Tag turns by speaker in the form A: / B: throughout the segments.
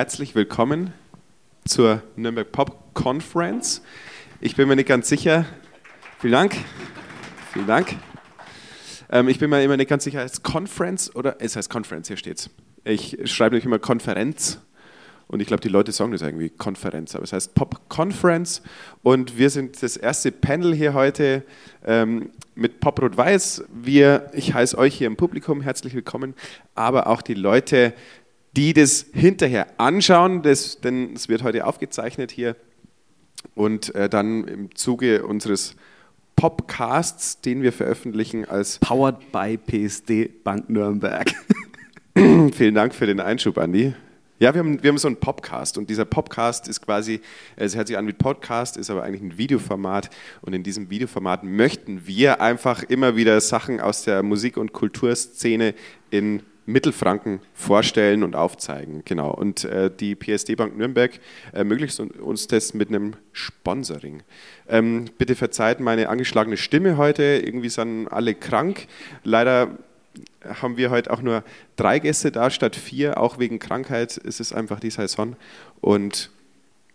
A: Herzlich willkommen zur Nürnberg Pop Conference. Ich bin mir nicht ganz sicher. Vielen Dank. Vielen Dank. Ähm, ich bin mir immer nicht ganz sicher, heißt Conference oder es heißt Conference, hier steht's. Ich schreibe nämlich immer Konferenz und ich glaube, die Leute sagen das irgendwie Konferenz, aber es heißt Pop Conference. Und wir sind das erste Panel hier heute ähm, mit Pop Rot Weiß. Wir, ich heiße euch hier im Publikum herzlich willkommen, aber auch die Leute, die das hinterher anschauen, das, denn es wird heute aufgezeichnet hier. Und äh, dann im Zuge unseres Popcasts, den wir veröffentlichen als
B: Powered by PSD Bank Nürnberg.
A: Vielen Dank für den Einschub, Andi. Ja, wir haben, wir haben so einen Podcast und dieser Podcast ist quasi, es hört sich an wie Podcast, ist aber eigentlich ein Videoformat und in diesem Videoformat möchten wir einfach immer wieder Sachen aus der Musik- und Kulturszene in Mittelfranken vorstellen und aufzeigen. Genau. Und äh, die PSD Bank Nürnberg ermöglicht uns das mit einem Sponsoring. Ähm, bitte verzeiht meine angeschlagene Stimme heute. Irgendwie sind alle krank. Leider haben wir heute auch nur drei Gäste da statt vier. Auch wegen Krankheit ist es einfach die Saison und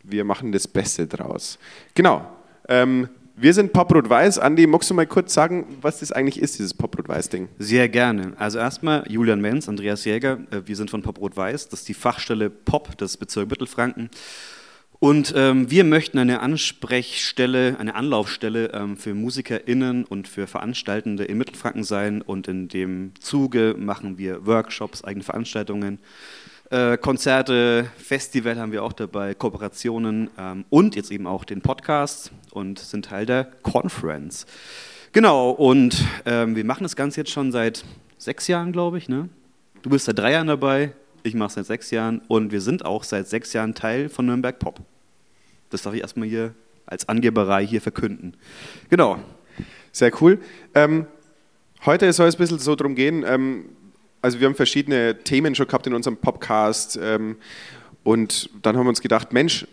A: wir machen das Beste draus. Genau. Ähm, wir sind Poprot-Weiß. Andi, magst du mal kurz sagen, was das eigentlich ist, dieses Poprot-Weiß-Ding?
B: Sehr gerne. Also erstmal Julian Menz, Andreas Jäger. Äh, wir sind von Poprot-Weiß. Das ist die Fachstelle Pop des Bezirks Mittelfranken. Und ähm, wir möchten eine Ansprechstelle, eine Anlaufstelle ähm, für MusikerInnen und für Veranstaltende in Mittelfranken sein. Und in dem Zuge machen wir Workshops, eigene Veranstaltungen, äh, Konzerte, Festival haben wir auch dabei, Kooperationen ähm, und jetzt eben auch den Podcast und sind Teil der Conference. Genau, und ähm, wir machen das Ganze jetzt schon seit sechs Jahren, glaube ich. Ne? Du bist seit drei Jahren dabei, ich mache es seit sechs Jahren und wir sind auch seit sechs Jahren Teil von Nürnberg Pop. Das darf ich erstmal hier als Angeberei hier verkünden. Genau.
A: Sehr cool. Ähm, heute soll es ein bisschen so darum gehen, ähm, also wir haben verschiedene Themen schon gehabt in unserem Podcast ähm, und dann haben wir uns gedacht, Mensch,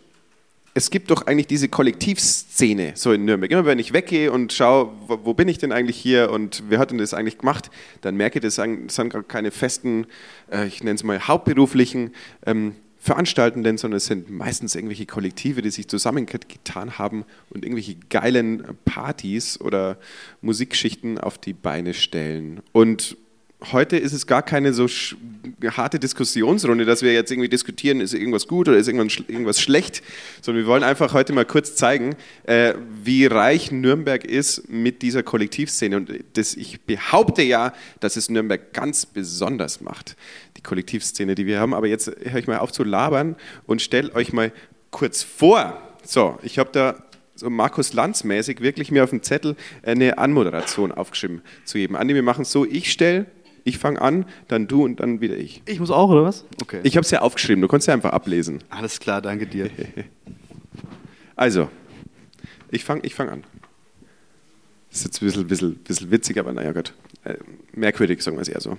A: es gibt doch eigentlich diese Kollektivszene so in Nürnberg. Immer wenn ich weggehe und schaue, wo, bin ich denn eigentlich hier und wer hat denn das eigentlich gemacht, dann merke ich, das sind gar keine festen, äh, ich nenne es mal hauptberuflichen ähm, Veranstaltenden, sondern es sind meistens irgendwelche Kollektive, die sich zusammengetan haben und irgendwelche geilen Partys oder Musikschichten auf die Beine stellen. Und heute ist es gar keine so harte Diskussionsrunde, dass wir jetzt irgendwie diskutieren, ist irgendwas gut oder ist irgendwas schlecht, sondern wir wollen einfach heute mal kurz zeigen, äh, wie reich Nürnberg ist mit dieser Kollektivszene. Und das, ich behaupte ja, dass es Nürnberg ganz besonders macht, die Kollektivszene, die wir haben. Aber jetzt höre ich mal auf zu labern und stelle euch mal kurz vor. So, ich habe da so Markus Lanz mäßig wirklich mir auf dem Zettel eine Anmoderation aufgeschrieben zu geben. Andi, wir machen es so, ich stelle ich fange an, dann du und dann wieder ich.
B: Ich muss auch, oder was?
A: Okay. Ich habe es ja aufgeschrieben, du konntest ja einfach ablesen.
B: Alles klar, danke dir.
A: also, ich fange ich fang an. Das ist jetzt ein bisschen, bisschen, bisschen witzig, aber naja Gott. Äh, merkwürdig, sagen wir es eher so.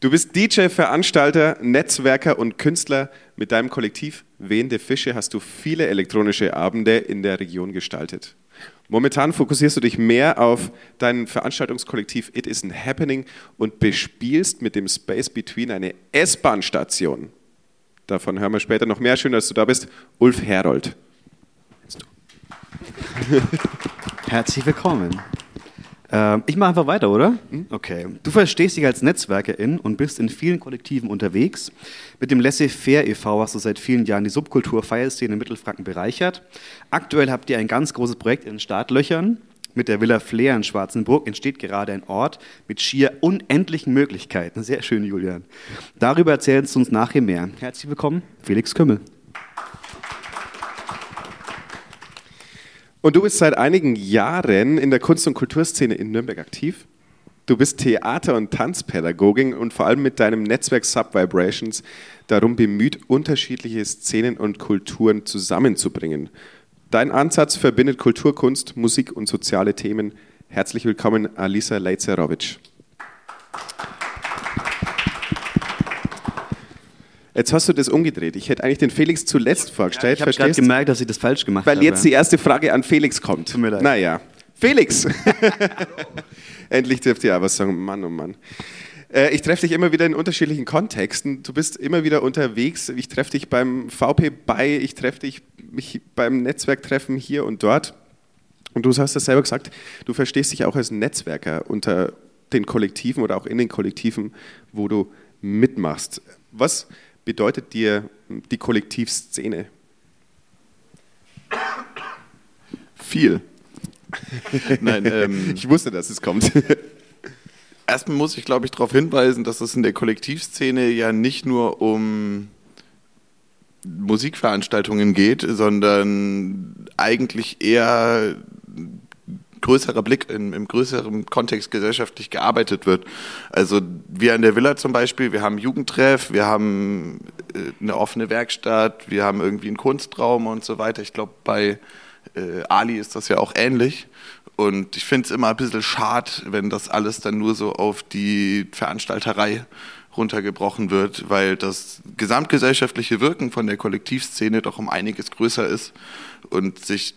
A: Du bist DJ, Veranstalter, Netzwerker und Künstler. Mit deinem Kollektiv Wehende Fische hast du viele elektronische Abende in der Region gestaltet. Momentan fokussierst du dich mehr auf dein Veranstaltungskollektiv It Isn't Happening und bespielst mit dem Space Between eine S-Bahn-Station. Davon hören wir später noch mehr. Schön, dass du da bist. Ulf Herold.
B: Herzlich willkommen. Ähm, ich mache einfach weiter, oder? Hm? Okay. Du verstehst dich als Netzwerkerin und bist in vielen Kollektiven unterwegs. Mit dem Laissez-faire e.V. hast du seit vielen Jahren die Subkultur-Feierszene in Mittelfranken bereichert. Aktuell habt ihr ein ganz großes Projekt in den Startlöchern. Mit der Villa Flair in Schwarzenburg entsteht gerade ein Ort mit schier unendlichen Möglichkeiten. Sehr schön, Julian. Darüber erzählst du uns nachher mehr. Herzlich willkommen, Felix Kümmel.
A: Und du bist seit einigen Jahren in der Kunst- und Kulturszene in Nürnberg aktiv. Du bist Theater- und Tanzpädagogin und vor allem mit deinem Netzwerk Subvibrations darum bemüht, unterschiedliche Szenen und Kulturen zusammenzubringen. Dein Ansatz verbindet Kultur, Kunst, Musik und soziale Themen. Herzlich willkommen, Alisa Lejcerovic. Jetzt hast du das umgedreht. Ich hätte eigentlich den Felix zuletzt vorgestellt.
B: Ja, ich habe gemerkt, dass ich das falsch gemacht
A: Weil
B: habe.
A: Weil jetzt die erste Frage an Felix kommt.
B: Tut mir leid.
A: Naja, Felix! Endlich dürft ihr aber sagen, Mann, oh Mann. Äh, ich treffe dich immer wieder in unterschiedlichen Kontexten. Du bist immer wieder unterwegs. Ich treffe dich beim VP bei, ich treffe dich beim Netzwerktreffen hier und dort. Und du hast das selber gesagt, du verstehst dich auch als Netzwerker unter den Kollektiven oder auch in den Kollektiven, wo du mitmachst. Was bedeutet dir die Kollektivszene?
C: Viel. Nein, ähm,
A: ich wusste, dass es kommt.
C: Erstmal muss ich, glaube ich, darauf hinweisen, dass es in der Kollektivszene ja nicht nur um Musikveranstaltungen geht, sondern eigentlich eher größerer Blick in, im größeren Kontext gesellschaftlich gearbeitet wird. Also wir in der Villa zum Beispiel, wir haben Jugendtreff, wir haben äh, eine offene Werkstatt, wir haben irgendwie einen Kunstraum und so weiter. Ich glaube, bei äh, Ali ist das ja auch ähnlich. Und ich finde es immer ein bisschen schade, wenn das alles dann nur so auf die Veranstalterei runtergebrochen wird, weil das gesamtgesellschaftliche Wirken von der Kollektivszene doch um einiges größer ist und sich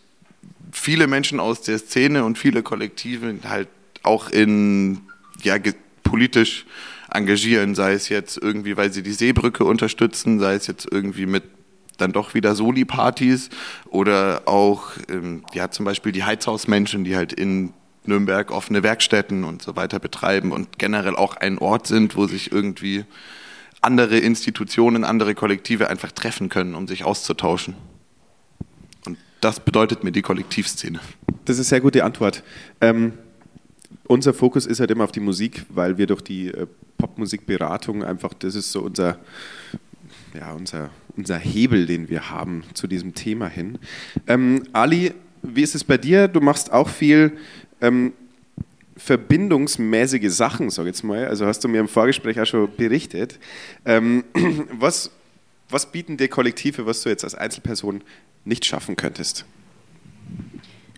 C: viele Menschen aus der Szene und viele Kollektive halt auch in ja, politisch engagieren, sei es jetzt irgendwie, weil sie die Seebrücke unterstützen, sei es jetzt irgendwie mit dann doch wieder Soli-Partys oder auch ähm, ja zum Beispiel die Heizhausmenschen, die halt in Nürnberg offene Werkstätten und so weiter betreiben und generell auch ein Ort sind, wo sich irgendwie andere Institutionen, andere Kollektive einfach treffen können, um sich auszutauschen das bedeutet mir die Kollektivszene.
A: Das ist eine sehr gute Antwort. Ähm, unser Fokus ist halt immer auf die Musik, weil wir durch die äh, Popmusikberatung einfach, das ist so unser, ja, unser, unser Hebel, den wir haben zu diesem Thema hin. Ähm, Ali, wie ist es bei dir? Du machst auch viel ähm, verbindungsmäßige Sachen, sag ich jetzt mal. Also hast du mir im Vorgespräch auch schon berichtet. Ähm, was, was bieten dir Kollektive, was du jetzt als Einzelperson nicht schaffen könntest?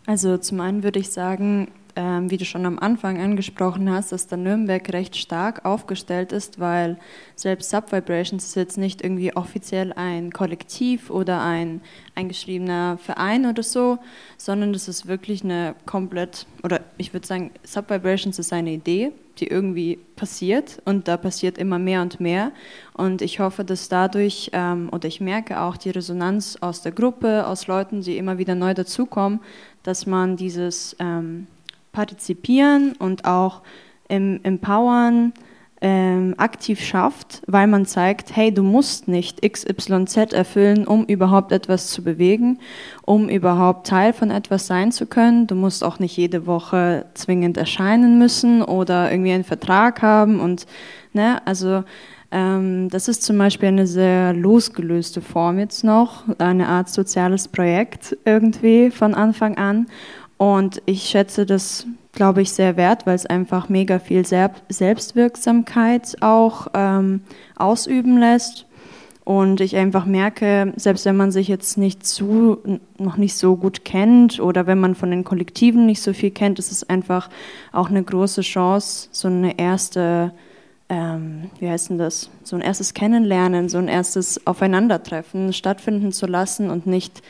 D: Also zum einen würde ich sagen, ähm, wie du schon am Anfang angesprochen hast, dass der Nürnberg recht stark aufgestellt ist, weil selbst Subvibrations ist jetzt nicht irgendwie offiziell ein Kollektiv oder ein eingeschriebener Verein oder so, sondern das ist wirklich eine komplett, oder ich würde sagen, Subvibrations ist eine Idee, die irgendwie passiert und da passiert immer mehr und mehr. Und ich hoffe, dass dadurch, ähm, oder ich merke auch die Resonanz aus der Gruppe, aus Leuten, die immer wieder neu dazukommen, dass man dieses ähm, Partizipieren und auch im Empowern ähm, aktiv schafft, weil man zeigt, hey, du musst nicht XYZ erfüllen, um überhaupt etwas zu bewegen, um überhaupt Teil von etwas sein zu können. Du musst auch nicht jede Woche zwingend erscheinen müssen oder irgendwie einen Vertrag haben und ne, also ähm, das ist zum Beispiel eine sehr losgelöste Form jetzt noch, eine Art soziales Projekt irgendwie von Anfang an. Und ich schätze das glaube ich, sehr wert, weil es einfach mega viel Selbstwirksamkeit auch ähm, ausüben lässt. Und ich einfach merke, selbst wenn man sich jetzt nicht zu, noch nicht so gut kennt oder wenn man von den Kollektiven nicht so viel kennt, ist es einfach auch eine große Chance, so eine erste, ähm, wie heißt denn das, so ein erstes Kennenlernen, so ein erstes Aufeinandertreffen stattfinden zu lassen und nicht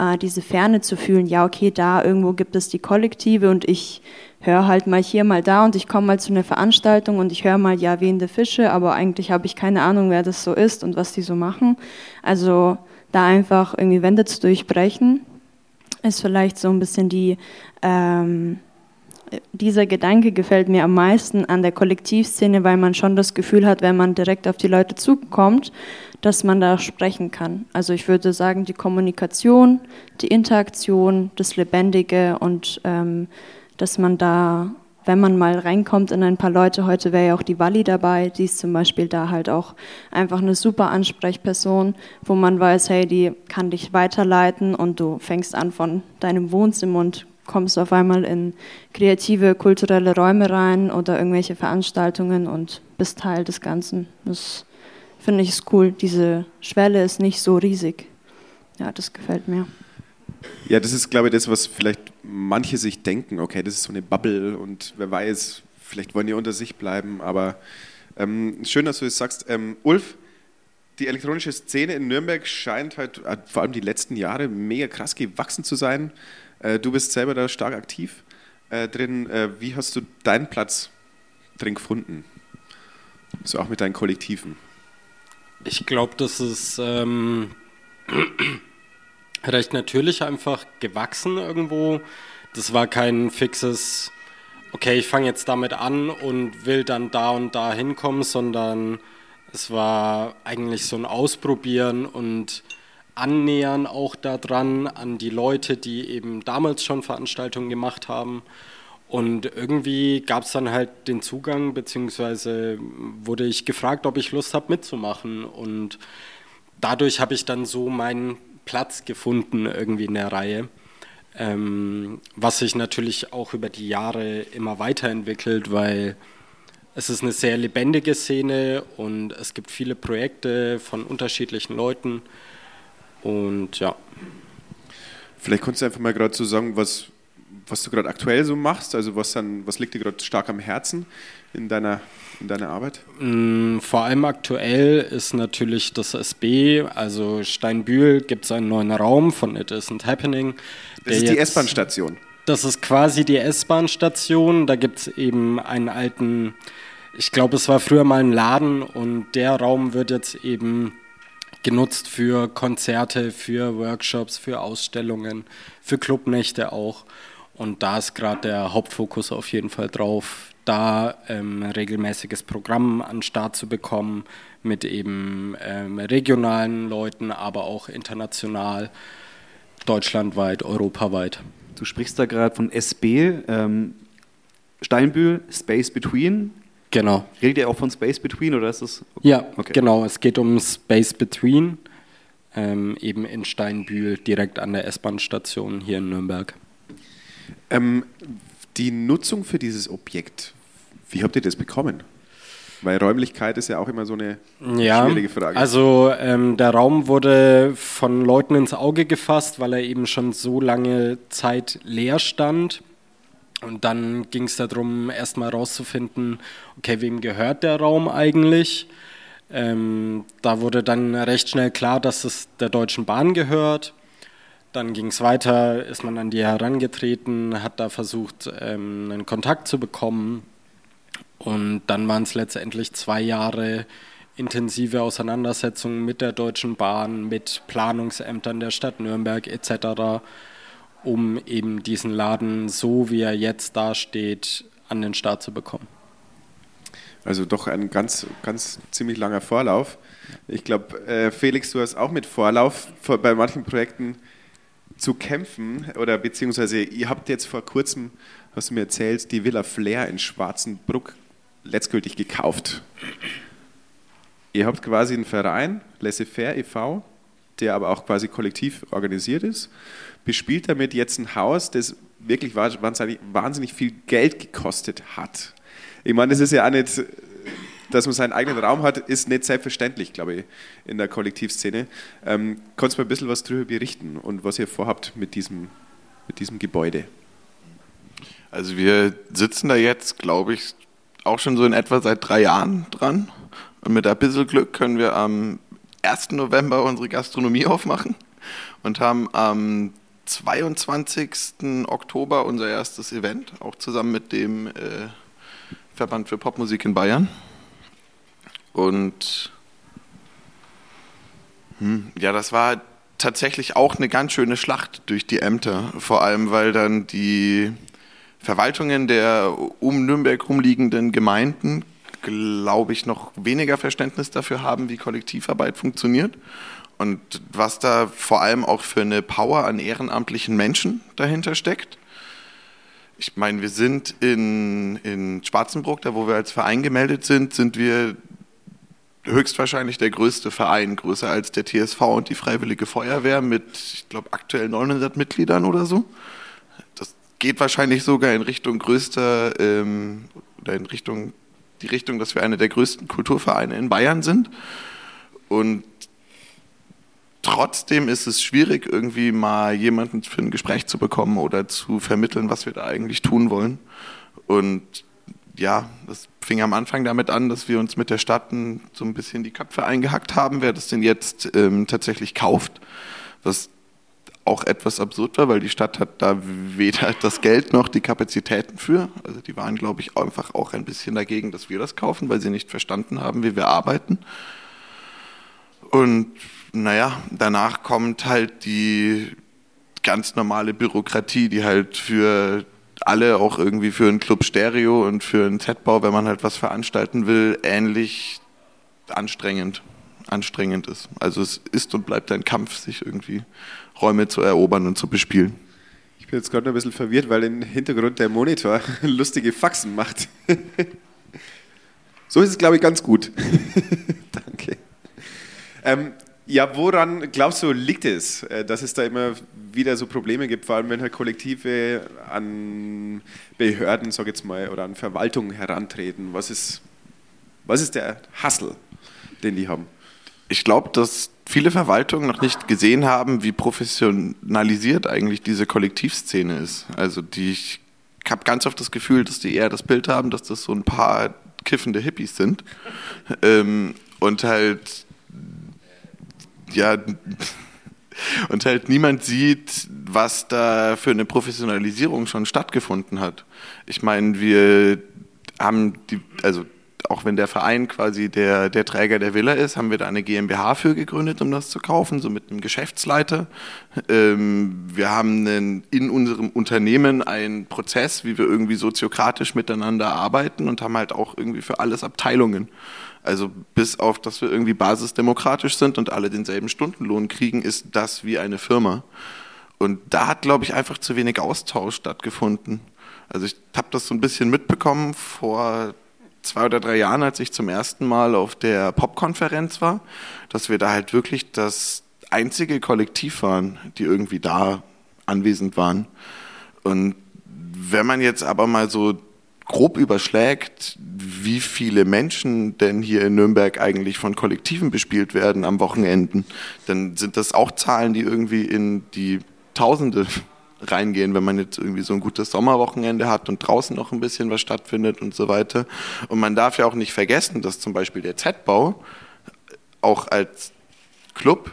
D: äh, diese Ferne zu fühlen, ja, okay, da irgendwo gibt es die Kollektive und ich höre halt mal hier, mal da und ich komme mal zu einer Veranstaltung und ich höre mal ja wehende Fische, aber eigentlich habe ich keine Ahnung, wer das so ist und was die so machen. Also da einfach irgendwie Wände zu durchbrechen, ist vielleicht so ein bisschen die, ähm, dieser Gedanke gefällt mir am meisten an der Kollektivszene, weil man schon das Gefühl hat, wenn man direkt auf die Leute zukommt, dass man da sprechen kann. Also ich würde sagen, die Kommunikation, die Interaktion, das Lebendige und ähm, dass man da, wenn man mal reinkommt in ein paar Leute, heute wäre ja auch die Walli dabei, die ist zum Beispiel da halt auch einfach eine super Ansprechperson, wo man weiß, hey, die kann dich weiterleiten und du fängst an von deinem Wohnzimmer und kommst auf einmal in kreative, kulturelle Räume rein oder irgendwelche Veranstaltungen und bist Teil des Ganzen. Das finde ich cool. Diese Schwelle ist nicht so riesig. Ja, das gefällt mir.
A: Ja, das ist, glaube ich, das, was vielleicht manche sich denken, okay, das ist so eine Bubble und wer weiß, vielleicht wollen die unter sich bleiben, aber ähm, schön, dass du das sagst. Ähm, Ulf, die elektronische Szene in Nürnberg scheint halt vor allem die letzten Jahre mega krass gewachsen zu sein. Äh, du bist selber da stark aktiv äh, drin. Äh, wie hast du deinen Platz drin gefunden? So auch mit deinen Kollektiven.
E: Ich glaube, das ist ähm, recht natürlich einfach gewachsen irgendwo. Das war kein fixes, okay, ich fange jetzt damit an und will dann da und da hinkommen, sondern es war eigentlich so ein Ausprobieren und Annähern auch daran an die Leute, die eben damals schon Veranstaltungen gemacht haben. Und irgendwie gab es dann halt den Zugang, beziehungsweise wurde ich gefragt, ob ich Lust habe mitzumachen. Und dadurch habe ich dann so meinen Platz gefunden irgendwie in der Reihe. Ähm, was sich natürlich auch über die Jahre immer weiterentwickelt, weil es ist eine sehr lebendige Szene und es gibt viele Projekte von unterschiedlichen Leuten. Und ja.
A: Vielleicht kannst du einfach mal gerade so sagen, was, was du gerade aktuell so machst, also was, dann, was liegt dir gerade stark am Herzen in deiner, in deiner Arbeit?
E: Mm, vor allem aktuell ist natürlich das SB, also Steinbühl gibt es einen neuen Raum von It Isn't Happening.
A: Das ist die S-Bahn-Station.
E: Das ist quasi die S-Bahn-Station. Da gibt es eben einen alten, ich glaube, es war früher mal ein Laden und der Raum wird jetzt eben genutzt für Konzerte, für Workshops, für Ausstellungen, für Clubnächte auch. Und da ist gerade der Hauptfokus auf jeden Fall drauf, da ähm, regelmäßiges Programm an den Start zu bekommen mit eben ähm, regionalen Leuten, aber auch international, deutschlandweit, europaweit.
B: Du sprichst da gerade von SB, ähm, Steinbühl, Space Between.
E: Genau.
B: Redet ihr auch von Space Between oder ist das?
E: Ja, okay. genau. Es geht um Space Between, ähm, eben in Steinbühl, direkt an der S-Bahn-Station hier in Nürnberg.
A: Ähm, die Nutzung für dieses Objekt, wie habt ihr das bekommen? Weil Räumlichkeit ist ja auch immer so eine
E: ja,
A: schwierige Frage.
E: Also ähm, der Raum wurde von Leuten ins Auge gefasst, weil er eben schon so lange Zeit leer stand. Und dann ging es darum, erstmal herauszufinden, okay, wem gehört der Raum eigentlich? Ähm, da wurde dann recht schnell klar, dass es der Deutschen Bahn gehört. Dann ging es weiter, ist man an die herangetreten, hat da versucht, ähm, einen Kontakt zu bekommen. Und dann waren es letztendlich zwei Jahre intensive Auseinandersetzungen mit der Deutschen Bahn, mit Planungsämtern der Stadt Nürnberg etc um eben diesen Laden so, wie er jetzt dasteht, an den Start zu bekommen.
A: Also doch ein ganz, ganz ziemlich langer Vorlauf. Ich glaube, äh, Felix, du hast auch mit Vorlauf bei manchen Projekten zu kämpfen oder beziehungsweise ihr habt jetzt vor kurzem, hast du mir erzählt, die Villa Flair in Schwarzenbruck letztgültig gekauft. Ihr habt quasi einen Verein, Laissez-faire e.V., der aber auch quasi kollektiv organisiert ist bespielt damit jetzt ein Haus, das wirklich wahnsinnig viel Geld gekostet hat. Ich meine, das ist ja auch nicht, dass man seinen eigenen Raum hat, ist nicht selbstverständlich, glaube ich, in der Kollektivszene. Ähm, kannst du mal ein bisschen was darüber berichten und was ihr vorhabt mit diesem, mit diesem Gebäude?
C: Also wir sitzen da jetzt, glaube ich, auch schon so in etwa seit drei Jahren dran. Und mit ein bisschen Glück können wir am 1. November unsere Gastronomie aufmachen und haben am 22. Oktober unser erstes Event, auch zusammen mit dem äh, Verband für Popmusik in Bayern. Und hm, ja, das war tatsächlich auch eine ganz schöne Schlacht durch die Ämter, vor allem weil dann die Verwaltungen der um Nürnberg rumliegenden Gemeinden, glaube ich, noch weniger Verständnis dafür haben, wie Kollektivarbeit funktioniert und was da vor allem auch für eine Power an ehrenamtlichen Menschen dahinter steckt. Ich meine, wir sind in, in Schwarzenbruck, da wo wir als Verein gemeldet sind, sind wir höchstwahrscheinlich der größte Verein, größer als der TSV und die Freiwillige Feuerwehr mit, ich glaube, aktuell 900 Mitgliedern oder so. Das geht wahrscheinlich sogar in Richtung größter, ähm, oder in Richtung, die Richtung, dass wir einer der größten Kulturvereine in Bayern sind. Und Trotzdem ist es schwierig, irgendwie mal jemanden für ein Gespräch zu bekommen oder zu vermitteln, was wir da eigentlich tun wollen. Und ja, das fing am Anfang damit an, dass wir uns mit der Stadt so ein bisschen die Köpfe eingehackt haben, wer das denn jetzt ähm, tatsächlich kauft. Was auch etwas absurd war, weil die Stadt hat da weder das Geld noch die Kapazitäten für. Also die waren, glaube ich, einfach auch ein bisschen dagegen, dass wir das kaufen, weil sie nicht verstanden haben, wie wir arbeiten. Und naja, danach kommt halt die ganz normale Bürokratie, die halt für alle auch irgendwie für einen Club Stereo und für einen Z-Bau, wenn man halt was veranstalten will, ähnlich anstrengend, anstrengend ist. Also es ist und bleibt ein Kampf, sich irgendwie Räume zu erobern und zu bespielen.
A: Ich bin jetzt gerade ein bisschen verwirrt, weil im Hintergrund der Monitor lustige Faxen macht. so ist es, glaube ich, ganz gut. Danke. Ähm, ja, woran glaubst du, liegt es, äh, dass es da immer wieder so Probleme gibt, vor allem wenn halt Kollektive an Behörden, sag jetzt mal, oder an Verwaltungen herantreten? Was ist, was ist der Hassel, den die haben?
C: Ich glaube, dass viele Verwaltungen noch nicht gesehen haben, wie professionalisiert eigentlich diese Kollektivszene ist. Also die, ich habe ganz oft das Gefühl, dass die eher das Bild haben, dass das so ein paar kiffende Hippies sind ähm, und halt ja und halt niemand sieht, was da für eine Professionalisierung schon stattgefunden hat. Ich meine, wir haben die, also auch wenn der Verein quasi der, der Träger der Villa ist, haben wir da eine GmbH für gegründet, um das zu kaufen, so mit einem Geschäftsleiter. Ähm, wir haben einen, in unserem Unternehmen einen Prozess, wie wir irgendwie soziokratisch miteinander arbeiten und haben halt auch irgendwie für alles Abteilungen. Also bis auf, dass wir irgendwie basisdemokratisch sind und alle denselben Stundenlohn kriegen, ist das wie eine Firma. Und da hat, glaube ich, einfach zu wenig Austausch stattgefunden. Also ich habe das so ein bisschen mitbekommen vor zwei oder drei Jahren, als ich zum ersten Mal auf der Popkonferenz war, dass wir da halt wirklich das einzige Kollektiv waren, die irgendwie da anwesend waren. Und wenn man jetzt aber mal so grob überschlägt, wie viele Menschen denn hier in Nürnberg eigentlich von Kollektiven bespielt werden am Wochenenden, dann sind das auch Zahlen, die irgendwie in die Tausende reingehen, wenn man jetzt irgendwie so ein gutes Sommerwochenende hat und draußen noch ein bisschen was stattfindet und so weiter. Und man darf ja auch nicht vergessen, dass zum Beispiel der Z-Bau auch als Club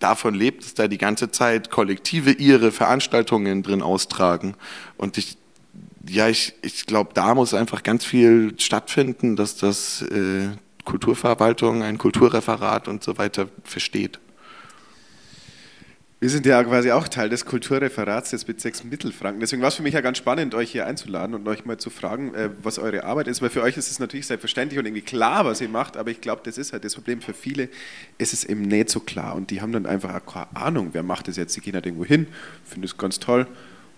C: davon lebt, dass da die ganze Zeit Kollektive ihre Veranstaltungen drin austragen. Und ich ja, ich, ich glaube, da muss einfach ganz viel stattfinden, dass das äh, Kulturverwaltung, ein Kulturreferat und so weiter versteht.
A: Wir sind ja quasi auch Teil des Kulturreferats des Bezirks Mittelfranken. Deswegen war es für mich ja ganz spannend, euch hier einzuladen und euch mal zu fragen, äh, was eure Arbeit ist. Weil für euch ist es natürlich selbstverständlich und irgendwie klar, was ihr macht, aber ich glaube, das ist halt das Problem. Für viele ist es eben nicht so klar und die haben dann einfach auch keine Ahnung, wer macht das jetzt. Die gehen halt irgendwo hin, finden es ganz toll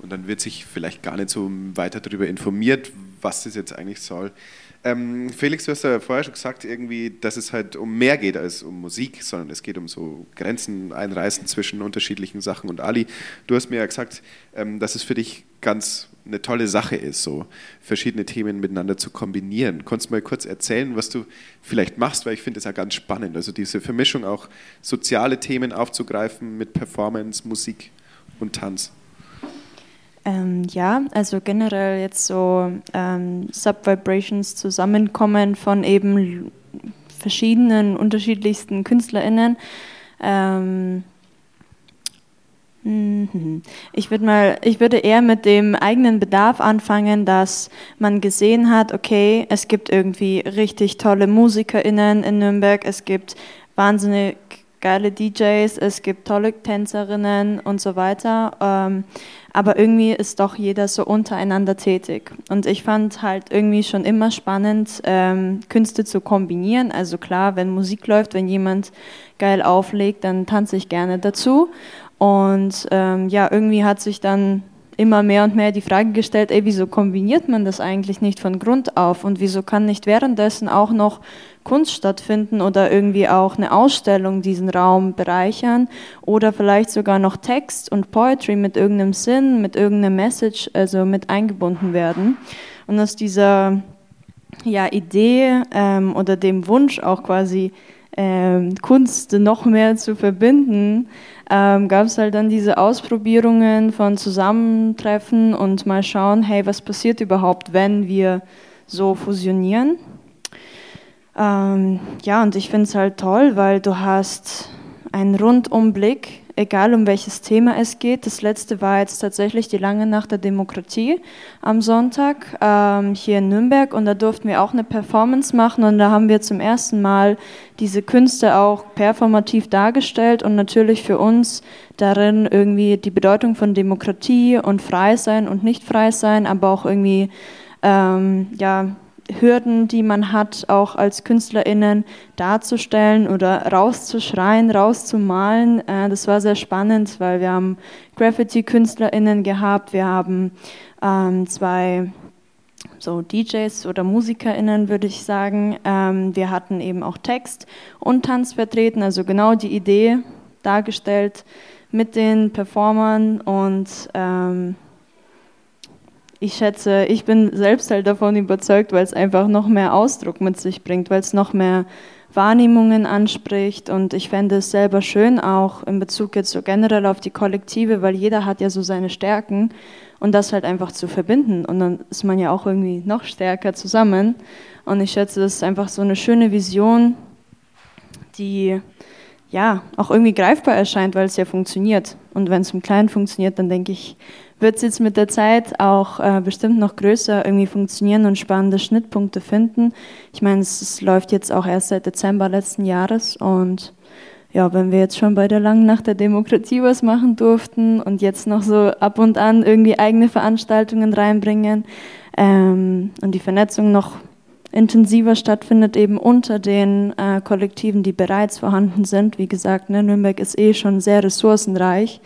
A: und dann wird sich vielleicht gar nicht so weiter darüber informiert, was das jetzt eigentlich soll. Ähm, Felix, du hast ja vorher schon gesagt, irgendwie, dass es halt um mehr geht als um Musik, sondern es geht um so Grenzen einreißen zwischen unterschiedlichen Sachen. Und Ali, du hast mir ja gesagt, ähm, dass es für dich ganz eine tolle Sache ist, so verschiedene Themen miteinander zu kombinieren. Konntest du mal kurz erzählen, was du vielleicht machst, weil ich finde es ja ganz spannend. Also diese Vermischung auch soziale Themen aufzugreifen mit Performance, Musik und Tanz.
D: Ähm, ja, also generell jetzt so ähm, Subvibrations zusammenkommen von eben verschiedenen, unterschiedlichsten KünstlerInnen. Ähm, mhm. ich würde mal, ich würde eher mit dem eigenen Bedarf anfangen, dass man gesehen hat, okay, es gibt irgendwie richtig tolle MusikerInnen in Nürnberg, es gibt wahnsinnig geile DJs, es gibt tolle Tänzerinnen und so weiter. Ähm, aber irgendwie ist doch jeder so untereinander tätig. Und ich fand halt irgendwie schon immer spannend, ähm, Künste zu kombinieren. Also klar, wenn Musik läuft, wenn jemand geil auflegt, dann tanze ich gerne dazu. Und ähm, ja, irgendwie hat sich dann immer mehr und mehr die Frage gestellt, ey, wieso kombiniert man das eigentlich nicht von Grund auf und wieso kann nicht währenddessen auch noch Kunst stattfinden oder irgendwie auch eine Ausstellung diesen Raum bereichern oder vielleicht sogar noch Text und Poetry mit irgendeinem Sinn, mit irgendeiner Message, also mit eingebunden werden. Und aus dieser ja, Idee ähm, oder dem Wunsch auch quasi ähm, Kunst noch mehr zu verbinden, ähm, gab es halt dann diese Ausprobierungen von Zusammentreffen und mal schauen, hey, was passiert überhaupt, wenn wir so fusionieren. Ähm, ja, und ich finde es halt toll, weil du hast einen Rundumblick egal um welches Thema es geht. Das letzte war jetzt tatsächlich die lange Nacht der Demokratie am Sonntag ähm, hier in Nürnberg. Und da durften wir auch eine Performance machen. Und da haben wir zum ersten Mal diese Künste auch performativ dargestellt. Und natürlich für uns darin irgendwie die Bedeutung von Demokratie und frei sein und nicht frei sein, aber auch irgendwie ähm, ja Hürden, die man hat, auch als KünstlerInnen darzustellen oder rauszuschreien, rauszumalen. Äh, das war sehr spannend, weil wir haben Graffiti-KünstlerInnen gehabt, wir haben ähm, zwei so DJs oder MusikerInnen, würde ich sagen. Ähm, wir hatten eben auch Text und Tanz vertreten, also genau die Idee dargestellt mit den Performern und ähm, ich schätze, ich bin selbst halt davon überzeugt, weil es einfach noch mehr Ausdruck mit sich bringt, weil es noch mehr Wahrnehmungen anspricht. Und ich fände es selber schön auch in Bezug jetzt so generell auf die Kollektive, weil jeder hat ja so seine Stärken und das halt einfach zu verbinden. Und dann ist man ja auch irgendwie noch stärker zusammen. Und ich schätze, das ist einfach so eine schöne Vision, die ja auch irgendwie greifbar erscheint, weil es ja funktioniert. Und wenn es im Kleinen funktioniert, dann denke ich, wird es jetzt mit der Zeit auch äh, bestimmt noch größer irgendwie funktionieren und spannende Schnittpunkte finden. Ich meine, es, es, läuft jetzt auch erst seit Dezember letzten Jahres und ja, wenn wir jetzt schon bei der langen Nacht der Demokratie was machen durften und jetzt noch so ab und an irgendwie eigene Veranstaltungen reinbringen ähm, und die Vernetzung noch intensiver stattfindet, eben unter den äh, Kollektiven, die bereits vorhanden sind. Wie gesagt, ne, Nürnberg ist eh schon sehr ressourcenreich.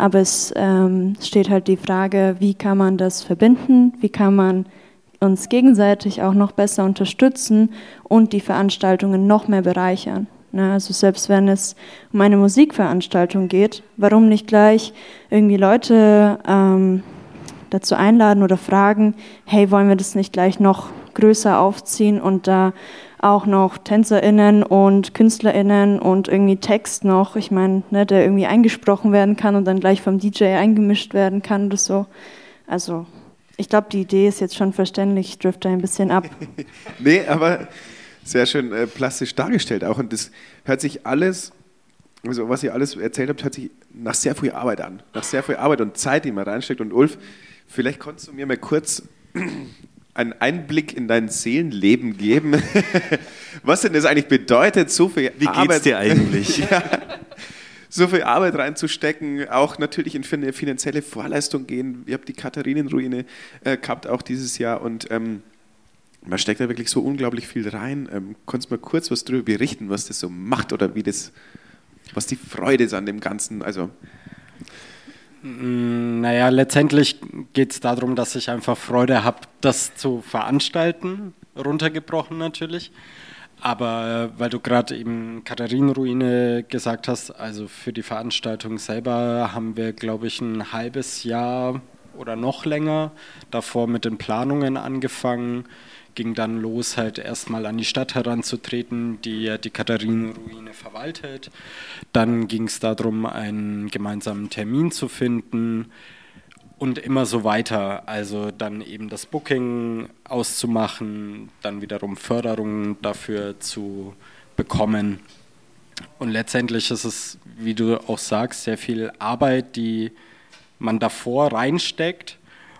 D: Aber es ähm, steht halt die Frage, wie kann man das verbinden, wie kann man uns gegenseitig auch noch besser unterstützen und die Veranstaltungen noch mehr bereichern. Ne? Also selbst wenn es um eine Musikveranstaltung geht, warum nicht gleich irgendwie Leute ähm, dazu einladen oder fragen, hey, wollen wir das nicht gleich noch größer aufziehen und da auch noch TänzerInnen und KünstlerInnen und irgendwie Text noch, ich meine, ne, der irgendwie eingesprochen werden kann und dann gleich vom DJ eingemischt werden kann oder so. Also, ich glaube, die Idee ist jetzt schon verständlich, ich drifte ein bisschen ab.
A: nee, aber sehr schön äh, plastisch dargestellt auch. Und das hört sich alles, also was ihr alles erzählt habt, hört sich nach sehr viel Arbeit an. Nach sehr viel Arbeit und Zeit, die man reinsteckt. Und Ulf, vielleicht konntest du mir mal kurz einen Einblick in dein Seelenleben geben, was denn das eigentlich bedeutet, so viel
B: Wie Arbeit. geht's dir eigentlich? ja,
A: so viel Arbeit reinzustecken, auch natürlich in eine finanzielle Vorleistung gehen. Ihr habt die Katharinenruine äh, gehabt auch dieses Jahr und ähm, man steckt da wirklich so unglaublich viel rein. Ähm, konntest du mal kurz was darüber berichten, was das so macht oder wie das, was die Freude ist an dem Ganzen? Also
E: naja, letztendlich geht es darum, dass ich einfach Freude habe, das zu veranstalten, runtergebrochen natürlich. Aber weil du gerade eben Katharinenruine gesagt hast, also für die Veranstaltung selber haben wir, glaube ich, ein halbes Jahr oder noch länger davor mit den Planungen angefangen ging dann los, halt erstmal an die Stadt heranzutreten, die die Katharinenruine verwaltet. Dann ging es darum, einen gemeinsamen Termin zu finden und immer so weiter. Also dann eben das Booking auszumachen, dann wiederum Förderungen dafür zu bekommen. Und letztendlich ist es, wie du auch sagst, sehr viel Arbeit, die man davor reinsteckt.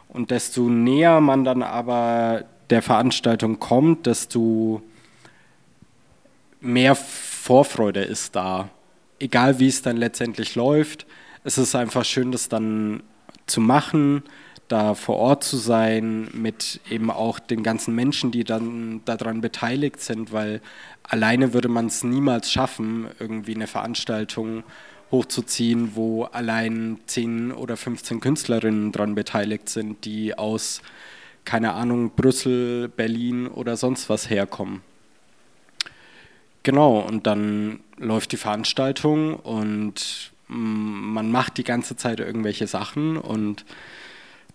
E: Und desto näher man dann aber der Veranstaltung kommt, desto mehr Vorfreude ist da. Egal wie es dann letztendlich läuft, es ist einfach schön, das dann zu machen, da vor Ort zu sein, mit eben auch den ganzen Menschen, die dann daran beteiligt sind, weil alleine würde man es niemals schaffen, irgendwie eine Veranstaltung hochzuziehen, wo allein 10 oder 15 Künstlerinnen daran beteiligt sind, die aus keine Ahnung, Brüssel, Berlin oder sonst was herkommen. Genau, und dann läuft die Veranstaltung und mm, man macht die ganze Zeit irgendwelche Sachen und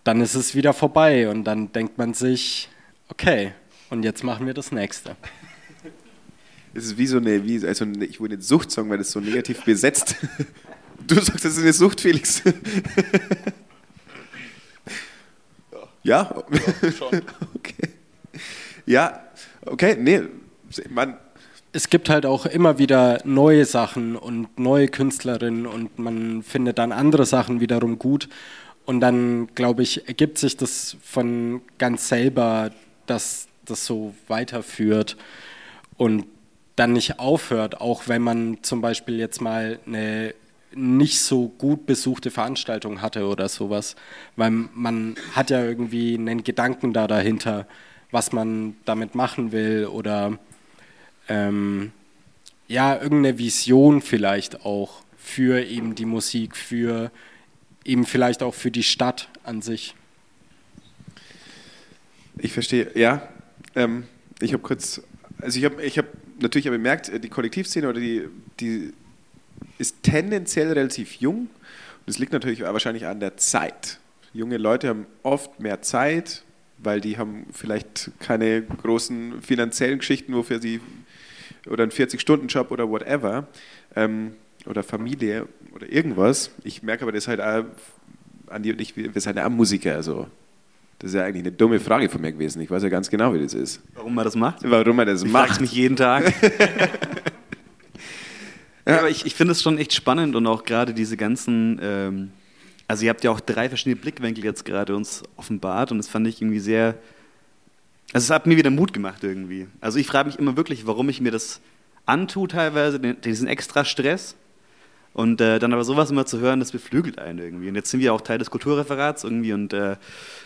E: dann ist es wieder vorbei und dann denkt man sich, okay, und jetzt machen wir das nächste.
A: Es ist wie so eine, wie, also ich wurde nicht Sucht sagen, weil das so negativ besetzt. Du sagst, das ist eine Sucht, Felix. Ja? ja schon. okay. Ja, okay, nee, man,
E: es gibt halt auch immer wieder neue Sachen und neue Künstlerinnen und man findet dann andere Sachen wiederum gut. Und dann, glaube ich, ergibt sich das von ganz selber, dass das so weiterführt und dann nicht aufhört, auch wenn man zum Beispiel jetzt mal eine nicht so gut besuchte Veranstaltung hatte oder sowas, weil man hat ja irgendwie einen Gedanken da dahinter, was man damit machen will oder ähm, ja, irgendeine Vision vielleicht auch für eben die Musik, für eben vielleicht auch für die Stadt an sich.
A: Ich verstehe, ja. Ähm, ich habe kurz, also ich habe ich hab natürlich bemerkt, die Kollektivszene oder die, die ist tendenziell relativ jung. Und das liegt natürlich wahrscheinlich an der Zeit. Junge Leute haben oft mehr Zeit, weil die haben vielleicht keine großen finanziellen Geschichten, wofür sie oder einen 40-Stunden-Job oder whatever ähm, oder Familie oder irgendwas. Ich merke aber das halt auch, Andi und ich, wir sind ja auch Musiker, also das ist ja eigentlich eine dumme Frage von mir gewesen. Ich weiß ja ganz genau, wie das ist.
B: Warum man das macht?
A: Warum man das
B: ich
A: macht. Ich
B: mich jeden Tag. ja, aber ich, ich finde es schon echt spannend und auch gerade diese ganzen, ähm, also ihr habt ja auch drei verschiedene Blickwinkel jetzt gerade uns offenbart und das fand ich irgendwie sehr, also es hat mir wieder Mut gemacht irgendwie. Also ich frage mich immer wirklich, warum ich mir das antue teilweise, diesen extra Stress. Und äh, dann aber sowas immer zu hören, das beflügelt einen irgendwie. Und jetzt sind wir auch Teil des Kulturreferats irgendwie und äh,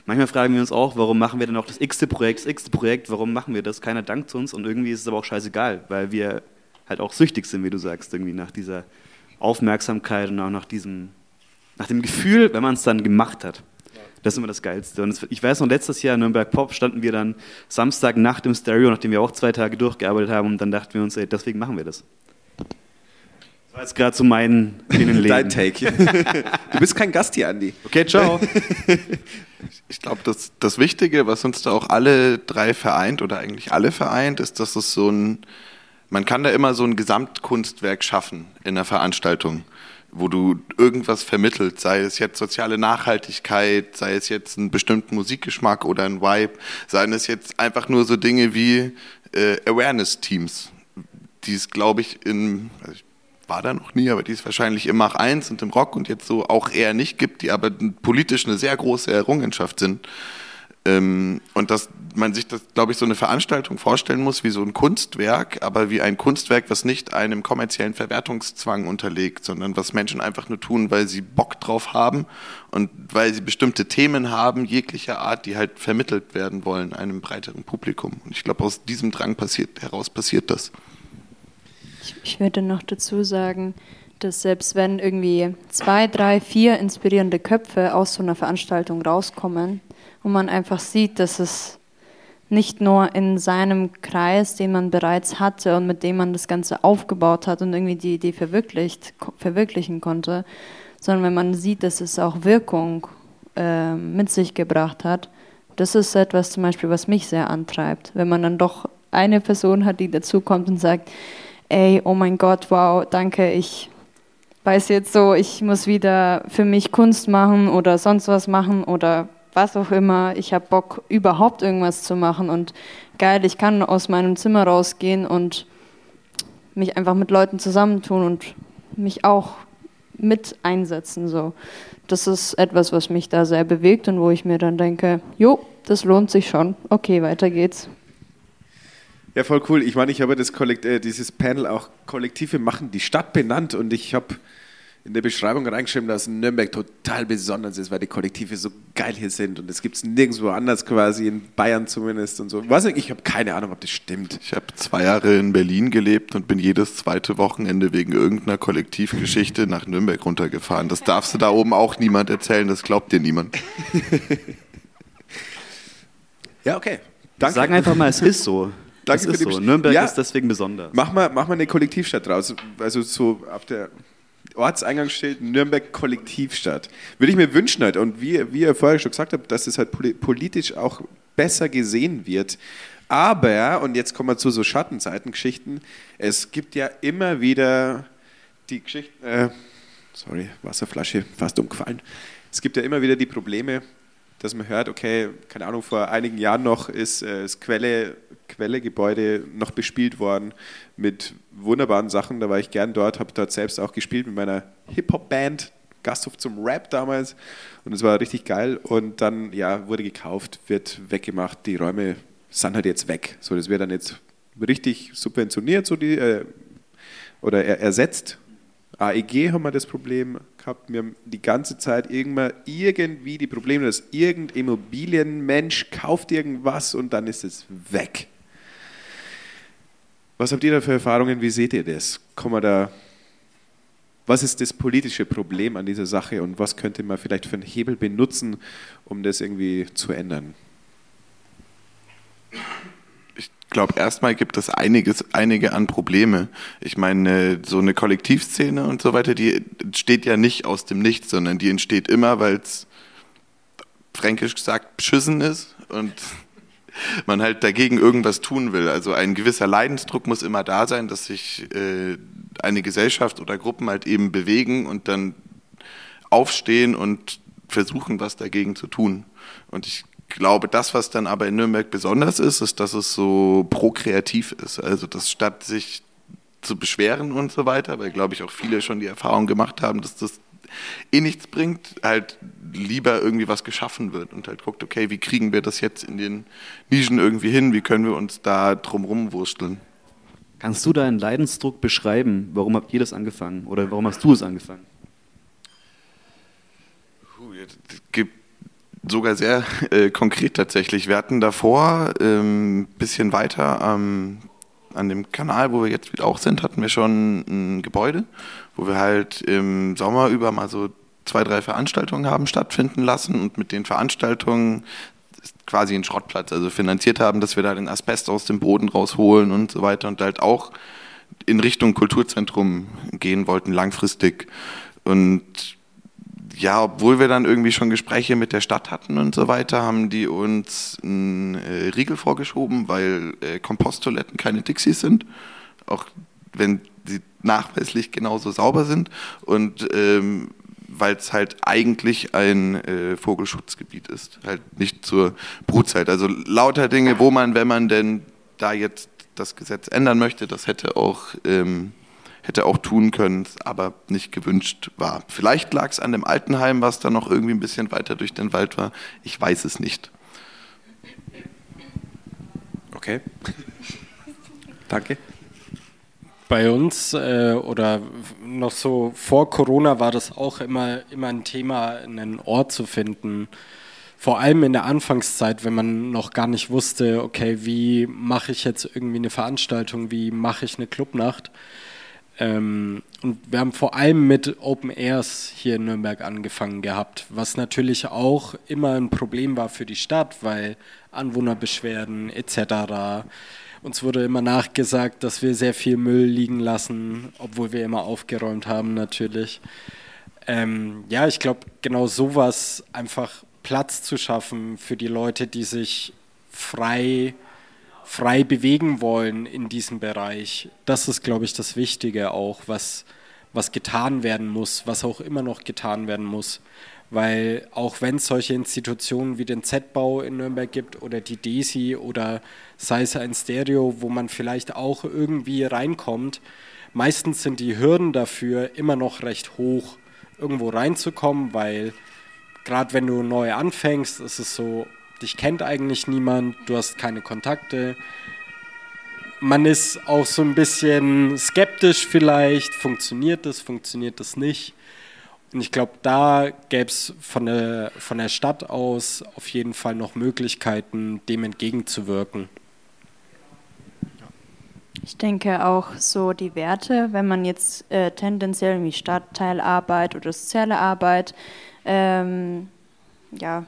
B: manchmal fragen wir uns auch, warum machen wir denn auch das x-te Projekt, das x-te Projekt, warum machen wir das? Keiner dankt uns und irgendwie ist es aber auch scheißegal, weil wir halt auch süchtig sind, wie du sagst, irgendwie nach dieser Aufmerksamkeit und auch nach diesem, nach dem Gefühl, wenn man es dann gemacht hat. Das ist immer das Geilste. Und ich weiß noch, letztes Jahr in Nürnberg Pop standen wir dann Samstag Nacht im Stereo, nachdem wir auch zwei Tage durchgearbeitet haben. Und dann dachten wir uns, ey, deswegen machen wir das. Das war jetzt gerade so mein Innenleben.
A: Dein Take. Du bist kein Gast hier, Andi.
B: Okay, ciao.
C: Ich glaube, das, das Wichtige, was uns da auch alle drei vereint oder eigentlich alle vereint, ist, dass es so ein, man kann da immer so ein Gesamtkunstwerk schaffen in einer Veranstaltung wo du irgendwas vermittelt, sei es jetzt soziale Nachhaltigkeit, sei es jetzt einen bestimmten Musikgeschmack oder ein Vibe, seien es jetzt einfach nur so Dinge wie äh, Awareness-Teams, die es, glaube ich, in, also ich war da noch nie, aber die es wahrscheinlich im Mach 1 und im Rock und jetzt so auch eher nicht gibt, die aber politisch eine sehr große Errungenschaft sind. Ähm, und dass man sich das, glaube ich, so eine Veranstaltung vorstellen muss wie so ein Kunstwerk, aber wie ein Kunstwerk, was nicht einem kommerziellen Verwertungszwang unterlegt, sondern was Menschen einfach nur tun, weil sie Bock drauf haben und weil sie bestimmte Themen haben, jeglicher Art, die halt vermittelt werden wollen einem breiteren Publikum. Und ich glaube, aus diesem Drang passiert, heraus passiert das.
D: Ich, ich würde noch dazu sagen, dass selbst wenn irgendwie zwei, drei, vier inspirierende Köpfe aus so einer Veranstaltung rauskommen, und man einfach sieht, dass es nicht nur in seinem Kreis, den man bereits hatte und mit dem man das Ganze aufgebaut hat und irgendwie die Idee verwirklicht, verwirklichen konnte, sondern wenn man sieht, dass es auch Wirkung äh, mit sich gebracht hat, das ist etwas zum Beispiel, was mich sehr antreibt. Wenn man dann doch eine Person hat, die dazukommt und sagt, ey, oh mein Gott, wow, danke, ich weiß jetzt so, ich muss wieder für mich Kunst machen oder sonst was machen oder was auch immer, ich habe Bock, überhaupt irgendwas zu machen und geil, ich kann aus meinem Zimmer rausgehen und mich einfach mit Leuten zusammentun und mich auch mit einsetzen. So. Das ist etwas, was mich da sehr bewegt und wo ich mir dann denke, jo, das lohnt sich schon. Okay, weiter geht's.
A: Ja, voll cool. Ich meine, ich habe das Kollekt äh, dieses Panel auch Kollektive machen die Stadt benannt und ich habe in der Beschreibung reingeschrieben, dass Nürnberg total besonders ist, weil die Kollektive so geil hier sind und es gibt es nirgendwo anders quasi, in Bayern zumindest und so. Was, ich habe keine Ahnung, ob das stimmt.
C: Ich habe zwei Jahre in Berlin gelebt und bin jedes zweite Wochenende wegen irgendeiner Kollektivgeschichte nach Nürnberg runtergefahren. Das darfst du da oben auch niemand erzählen, das glaubt dir niemand.
A: ja, okay.
B: Danke. Sag einfach mal, es ist so.
A: Danke
B: das ist so. Nürnberg ja, ist deswegen besonders.
A: Mach mal, mach mal eine Kollektivstadt draus. Also so auf der Ortseingang steht Nürnberg Kollektivstadt. Würde ich mir wünschen halt, und wie, wie ihr vorher schon gesagt habt, dass es halt politisch auch besser gesehen wird. Aber, und jetzt kommen wir zu so Schattenseitengeschichten, es gibt ja immer wieder die Geschichten, äh, sorry, Wasserflasche fast umgefallen. Es gibt ja immer wieder die Probleme, dass man hört, okay, keine Ahnung, vor einigen Jahren noch ist äh, das Quelle, Quellegebäude noch bespielt worden mit wunderbaren Sachen. Da war ich gern dort, habe dort selbst auch gespielt mit meiner Hip-Hop-Band, Gasthof zum Rap damals. Und es war richtig geil. Und dann, ja, wurde gekauft, wird weggemacht. Die Räume sind halt jetzt weg. So, das wird dann jetzt richtig subventioniert, so die, äh, oder er, ersetzt. AEG haben wir das Problem gehabt. Wir haben die ganze Zeit irgendwann irgendwie die Probleme, dass irgendein Immobilienmensch kauft irgendwas und dann ist es weg. Was habt ihr da für Erfahrungen? Wie seht ihr das? Kann da, was ist das politische Problem an dieser Sache und was könnte man vielleicht für einen Hebel benutzen, um das irgendwie zu ändern?
C: Ich glaube, erstmal gibt es einiges, einige an Probleme. Ich meine, so eine Kollektivszene und so weiter, die entsteht ja nicht aus dem Nichts, sondern die entsteht immer, weil es fränkisch gesagt beschissen ist und man halt dagegen irgendwas tun will. Also ein gewisser Leidensdruck muss immer da sein, dass sich äh, eine Gesellschaft oder Gruppen halt eben bewegen und dann aufstehen und versuchen, was dagegen zu tun. Und ich glaube, das, was dann aber in Nürnberg besonders ist, ist, dass es so prokreativ ist. Also, dass statt sich zu beschweren und so weiter, weil, glaube ich, auch viele schon die Erfahrung gemacht haben, dass das eh nichts bringt, halt lieber irgendwie was geschaffen wird und halt guckt, okay, wie kriegen wir das jetzt in den Nischen irgendwie hin, wie können wir uns da drumrum wursteln.
B: Kannst du deinen Leidensdruck beschreiben? Warum habt ihr das angefangen oder warum hast du es angefangen?
C: Es gibt sogar sehr äh, konkret tatsächlich. Wir hatten davor ein ähm, bisschen weiter ähm, an dem Kanal, wo wir jetzt auch sind, hatten wir schon ein Gebäude, wo wir halt im Sommer über mal so zwei, drei Veranstaltungen haben stattfinden lassen und mit den Veranstaltungen quasi einen Schrottplatz, also finanziert haben, dass wir da den Asbest aus dem Boden rausholen und so weiter und halt auch in Richtung Kulturzentrum gehen wollten, langfristig. Und ja, obwohl wir dann irgendwie schon Gespräche mit der Stadt hatten und so weiter, haben die uns einen äh, Riegel vorgeschoben, weil äh, Komposttoiletten keine Dixies sind, auch wenn sie nachweislich genauso sauber sind. Und ähm, weil es halt eigentlich ein äh, Vogelschutzgebiet ist, halt nicht zur Brutzeit. Also lauter Dinge, wo man, wenn man denn da jetzt das Gesetz ändern möchte, das hätte auch, ähm, hätte auch tun können, aber nicht gewünscht war. Vielleicht lag es an dem Altenheim, was da noch irgendwie ein bisschen weiter durch den Wald war. Ich weiß es nicht.
A: Okay. Danke
E: bei uns äh, oder noch so vor Corona war das auch immer, immer ein Thema, einen Ort zu finden. Vor allem in der Anfangszeit, wenn man noch gar nicht wusste, okay, wie mache ich jetzt irgendwie eine Veranstaltung, wie mache ich eine Clubnacht. Ähm, und wir haben vor allem mit Open Airs hier in Nürnberg angefangen gehabt, was natürlich auch immer ein Problem war für die Stadt, weil Anwohnerbeschwerden etc uns wurde immer nachgesagt, dass wir sehr viel Müll liegen lassen, obwohl wir immer aufgeräumt haben natürlich. Ähm, ja, ich glaube, genau sowas einfach Platz zu schaffen für die Leute, die sich frei, frei bewegen wollen in diesem Bereich. Das ist, glaube ich, das Wichtige auch, was, was getan werden muss, was auch immer noch getan werden muss weil auch wenn es solche Institutionen wie den Z-Bau in Nürnberg gibt oder die DESI oder sei es ein Stereo, wo man vielleicht auch irgendwie reinkommt, meistens sind die Hürden dafür immer noch recht hoch, irgendwo reinzukommen, weil gerade wenn du neu anfängst, ist es so, dich kennt eigentlich niemand, du hast keine Kontakte. Man ist auch so ein bisschen skeptisch vielleicht, funktioniert das, funktioniert das nicht. Und ich glaube, da gäbe es von der, von der Stadt aus auf jeden Fall noch Möglichkeiten, dem entgegenzuwirken.
D: Ich denke auch so die Werte, wenn man jetzt äh, tendenziell wie Stadtteilarbeit oder soziale Arbeit ähm, ja,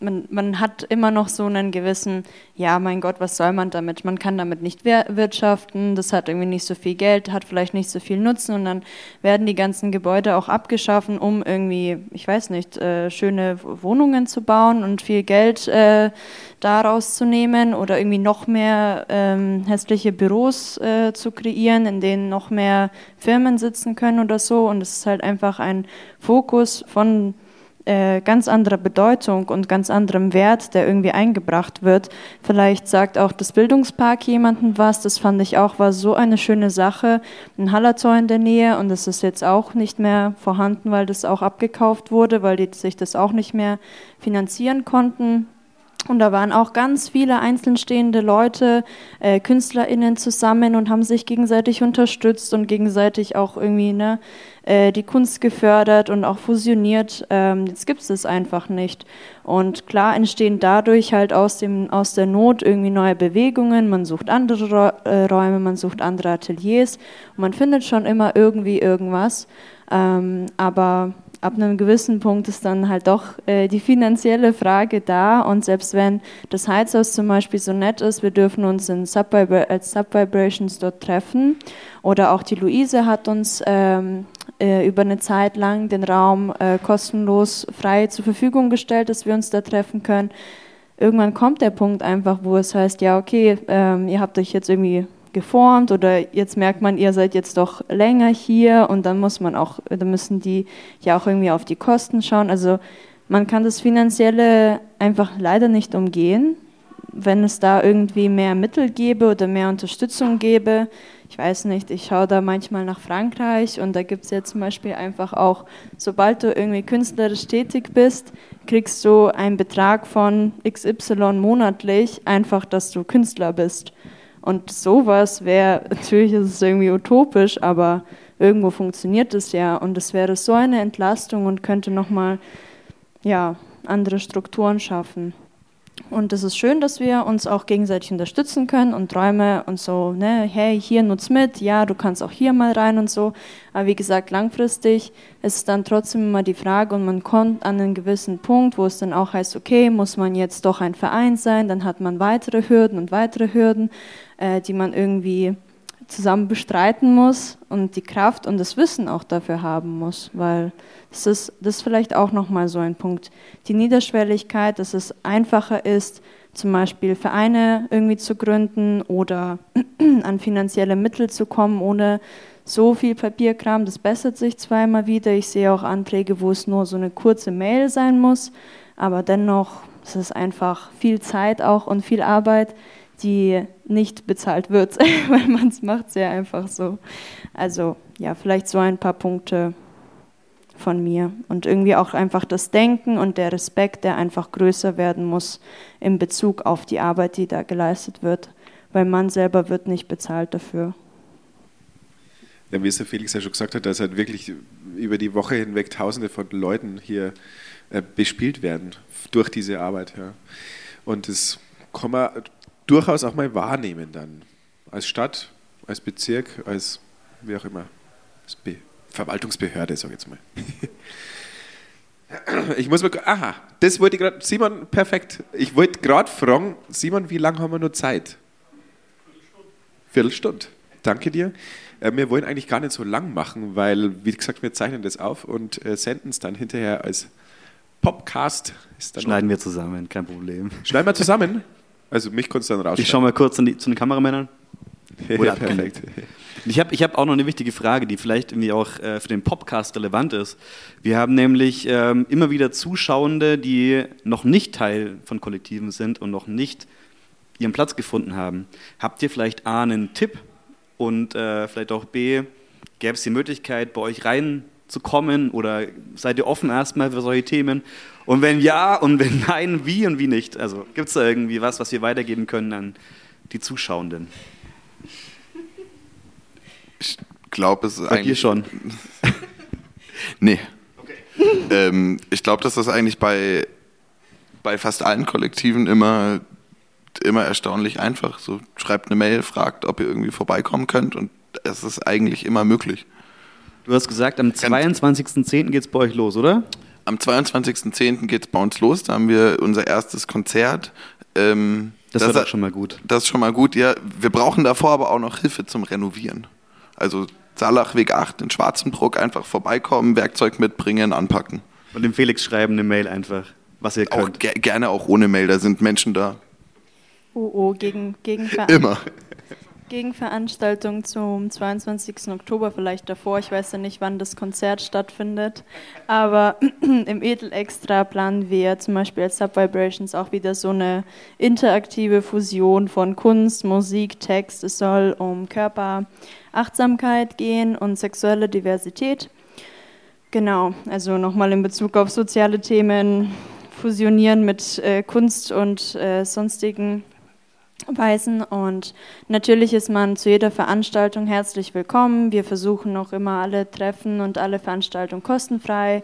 D: man, man hat immer noch so einen gewissen, ja, mein Gott, was soll man damit? Man kann damit nicht wirtschaften, das hat irgendwie nicht so viel Geld, hat vielleicht nicht so viel Nutzen und dann werden die ganzen Gebäude auch abgeschaffen, um irgendwie, ich weiß nicht, äh, schöne Wohnungen zu bauen und viel Geld äh, daraus zu nehmen oder irgendwie noch mehr ähm, hässliche Büros äh, zu kreieren, in denen noch mehr Firmen sitzen können oder so und es ist halt einfach ein Fokus von äh, ganz anderer Bedeutung und ganz anderem Wert, der irgendwie eingebracht wird. Vielleicht sagt auch das Bildungspark jemandem was. Das fand ich auch, war so eine schöne Sache. Ein Hallertor in der Nähe und das ist jetzt auch nicht mehr vorhanden, weil das auch abgekauft wurde, weil die sich das auch nicht mehr finanzieren konnten. Und da waren auch ganz viele einzelnstehende Leute, äh, KünstlerInnen zusammen und haben sich gegenseitig unterstützt und gegenseitig auch irgendwie ne, äh, die Kunst gefördert und auch fusioniert. Ähm, jetzt gibt es das einfach nicht. Und klar entstehen dadurch halt aus, dem, aus der Not irgendwie neue Bewegungen. Man sucht andere äh, Räume, man sucht andere Ateliers und man findet schon immer irgendwie irgendwas. Ähm, aber ab einem gewissen Punkt ist dann halt doch äh, die finanzielle Frage da und selbst wenn das Heizhaus zum Beispiel so nett ist, wir dürfen uns in Subvibra als Subvibrations dort treffen oder auch die Luise hat uns ähm, äh, über eine Zeit lang den Raum äh, kostenlos frei zur Verfügung gestellt, dass wir uns da treffen können. Irgendwann kommt der Punkt einfach, wo es heißt, ja okay, ähm, ihr habt euch jetzt irgendwie geformt oder jetzt merkt man, ihr seid jetzt doch länger hier und dann muss man auch, dann müssen die ja auch irgendwie auf die Kosten schauen. Also man kann das Finanzielle einfach leider nicht umgehen. Wenn es da irgendwie mehr Mittel gäbe oder mehr Unterstützung gäbe, ich weiß nicht, ich schaue da manchmal nach Frankreich und da gibt es ja zum Beispiel einfach auch, sobald du irgendwie künstlerisch tätig bist, kriegst du einen Betrag von XY monatlich, einfach, dass du Künstler bist. Und sowas wäre, natürlich ist es irgendwie utopisch, aber irgendwo funktioniert es ja. Und es wäre so eine Entlastung und könnte nochmal ja, andere Strukturen schaffen. Und es ist schön, dass wir uns auch gegenseitig unterstützen können und Träume und so, ne, hey, hier nutz mit, ja, du kannst auch hier mal rein und so. Aber wie gesagt, langfristig ist dann trotzdem immer die Frage und man kommt an einen gewissen Punkt, wo es dann auch heißt, okay, muss man jetzt doch ein Verein sein, dann hat man weitere Hürden und weitere Hürden äh, die man irgendwie zusammen bestreiten muss und die Kraft und das Wissen auch dafür haben muss, weil das ist, das ist vielleicht auch nochmal so ein Punkt. Die Niederschwelligkeit, dass es einfacher ist, zum Beispiel Vereine irgendwie zu gründen oder an finanzielle Mittel zu kommen, ohne so viel Papierkram, das bessert sich zweimal wieder. Ich sehe auch Anträge, wo es nur so eine kurze Mail sein muss, aber dennoch ist es einfach viel Zeit auch und viel Arbeit, die nicht bezahlt wird, weil man es macht sehr einfach so. Also ja, vielleicht so ein paar Punkte von mir und irgendwie auch einfach das Denken und der Respekt, der einfach größer werden muss in Bezug auf die Arbeit, die da geleistet wird, weil man selber wird nicht bezahlt dafür.
A: Ja, wie es der Felix ja schon gesagt hat, dass halt wirklich über die Woche hinweg Tausende von Leuten hier äh, bespielt werden durch diese Arbeit. Ja. Und das kann man durchaus auch mal wahrnehmen dann. Als Stadt, als Bezirk, als wie auch immer, Verwaltungsbehörde, sage ich jetzt mal. Ich muss mal, aha, das wollte ich gerade, Simon, perfekt. Ich wollte gerade fragen, Simon, wie lange haben wir noch Zeit? Viertelstunde. Viertelstunde. Danke dir. Äh, wir wollen eigentlich gar nicht so lang machen, weil, wie gesagt, wir zeichnen das auf und äh, senden es dann hinterher als Podcast.
B: Schneiden wir zusammen, kein Problem.
A: Schneiden wir zusammen? Also mich konntest du dann raus.
B: Ich schaue mal kurz die, zu den Kameramännern.
A: ja, perfekt.
B: Ich habe ich hab auch noch eine wichtige Frage, die vielleicht irgendwie auch äh, für den Podcast relevant ist. Wir haben nämlich ähm, immer wieder Zuschauende, die noch nicht Teil von Kollektiven sind und noch nicht ihren Platz gefunden haben. Habt ihr vielleicht A, einen Tipp und äh, vielleicht auch B, gäbe es die Möglichkeit, bei euch reinzukommen oder seid ihr offen erstmal für solche Themen? Und wenn ja und wenn nein, wie und wie nicht? Also gibt es da irgendwie was, was wir weitergeben können an die Zuschauenden?
C: Ich glaube, es ist
B: Bei eigentlich. schon.
C: nee. Okay. Ähm, ich glaube, dass das eigentlich bei, bei fast allen Kollektiven immer, immer erstaunlich einfach. So schreibt eine Mail, fragt, ob ihr irgendwie vorbeikommen könnt und es ist eigentlich immer möglich.
B: Du hast gesagt, am 22.10. geht es bei euch los, oder?
C: am 22.10. geht es bei uns los. Da haben wir unser erstes Konzert.
B: Ähm, das, das wird auch schon mal gut.
C: Das ist schon mal gut, ja. Wir brauchen davor aber auch noch Hilfe zum Renovieren. Also Salachweg 8 in Schwarzenbruck einfach vorbeikommen, Werkzeug mitbringen, anpacken.
B: Und dem Felix schreiben eine Mail einfach, was ihr könnt.
C: Auch, ge gerne auch ohne Mail, da sind Menschen da.
D: Oh, oh, gegen, gegen
C: Immer.
D: Gegenveranstaltung zum 22. Oktober, vielleicht davor. Ich weiß ja nicht, wann das Konzert stattfindet. Aber im Edel Extra planen wir zum Beispiel als Subvibrations auch wieder so eine interaktive Fusion von Kunst, Musik, Text. Es soll um Körperachtsamkeit gehen und sexuelle Diversität. Genau, also nochmal in Bezug auf soziale Themen fusionieren mit äh, Kunst und äh, sonstigen Weisen. Und natürlich ist man zu jeder Veranstaltung herzlich willkommen. Wir versuchen auch immer alle Treffen und alle Veranstaltungen kostenfrei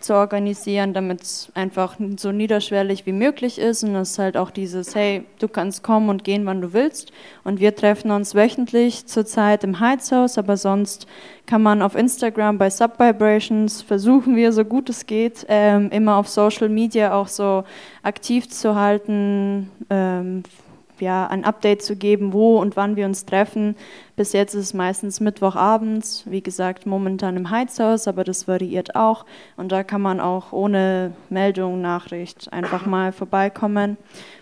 D: zu organisieren, damit es einfach so niederschwellig wie möglich ist. Und es halt auch dieses, hey, du kannst kommen und gehen, wann du willst. Und wir treffen uns wöchentlich zurzeit im Heizhaus, aber sonst kann man auf Instagram bei Subvibrations versuchen wir, so gut es geht, ähm, immer auf Social Media auch so aktiv zu halten. Ähm, ja, ein Update zu geben, wo und wann wir uns treffen. Bis jetzt ist es meistens Mittwochabends, wie gesagt, momentan im Heizhaus, aber das variiert auch. Und da kann man auch ohne Meldung, Nachricht einfach mal vorbeikommen.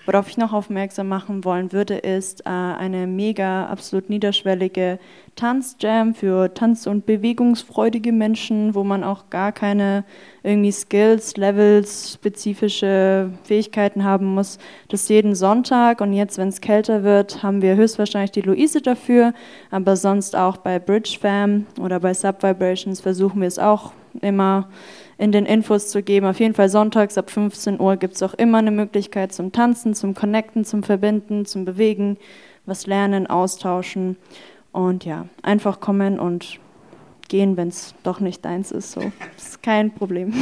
D: Worauf ich noch aufmerksam machen wollen würde, ist äh, eine mega, absolut niederschwellige Tanzjam für tanz- und bewegungsfreudige Menschen, wo man auch gar keine irgendwie Skills, Levels, spezifische Fähigkeiten haben muss. Das jeden Sonntag und jetzt, wenn es kälter wird, haben wir höchstwahrscheinlich die Luise dafür, aber sonst auch bei Bridge Fam oder bei Subvibrations versuchen wir es auch immer in den Infos zu geben. Auf jeden Fall sonntags ab 15 Uhr gibt es auch immer eine Möglichkeit zum Tanzen, zum Connecten, zum Verbinden, zum Bewegen, was lernen, austauschen. Und ja, einfach kommen und gehen, wenn es doch nicht deins ist. So. Das ist kein Problem.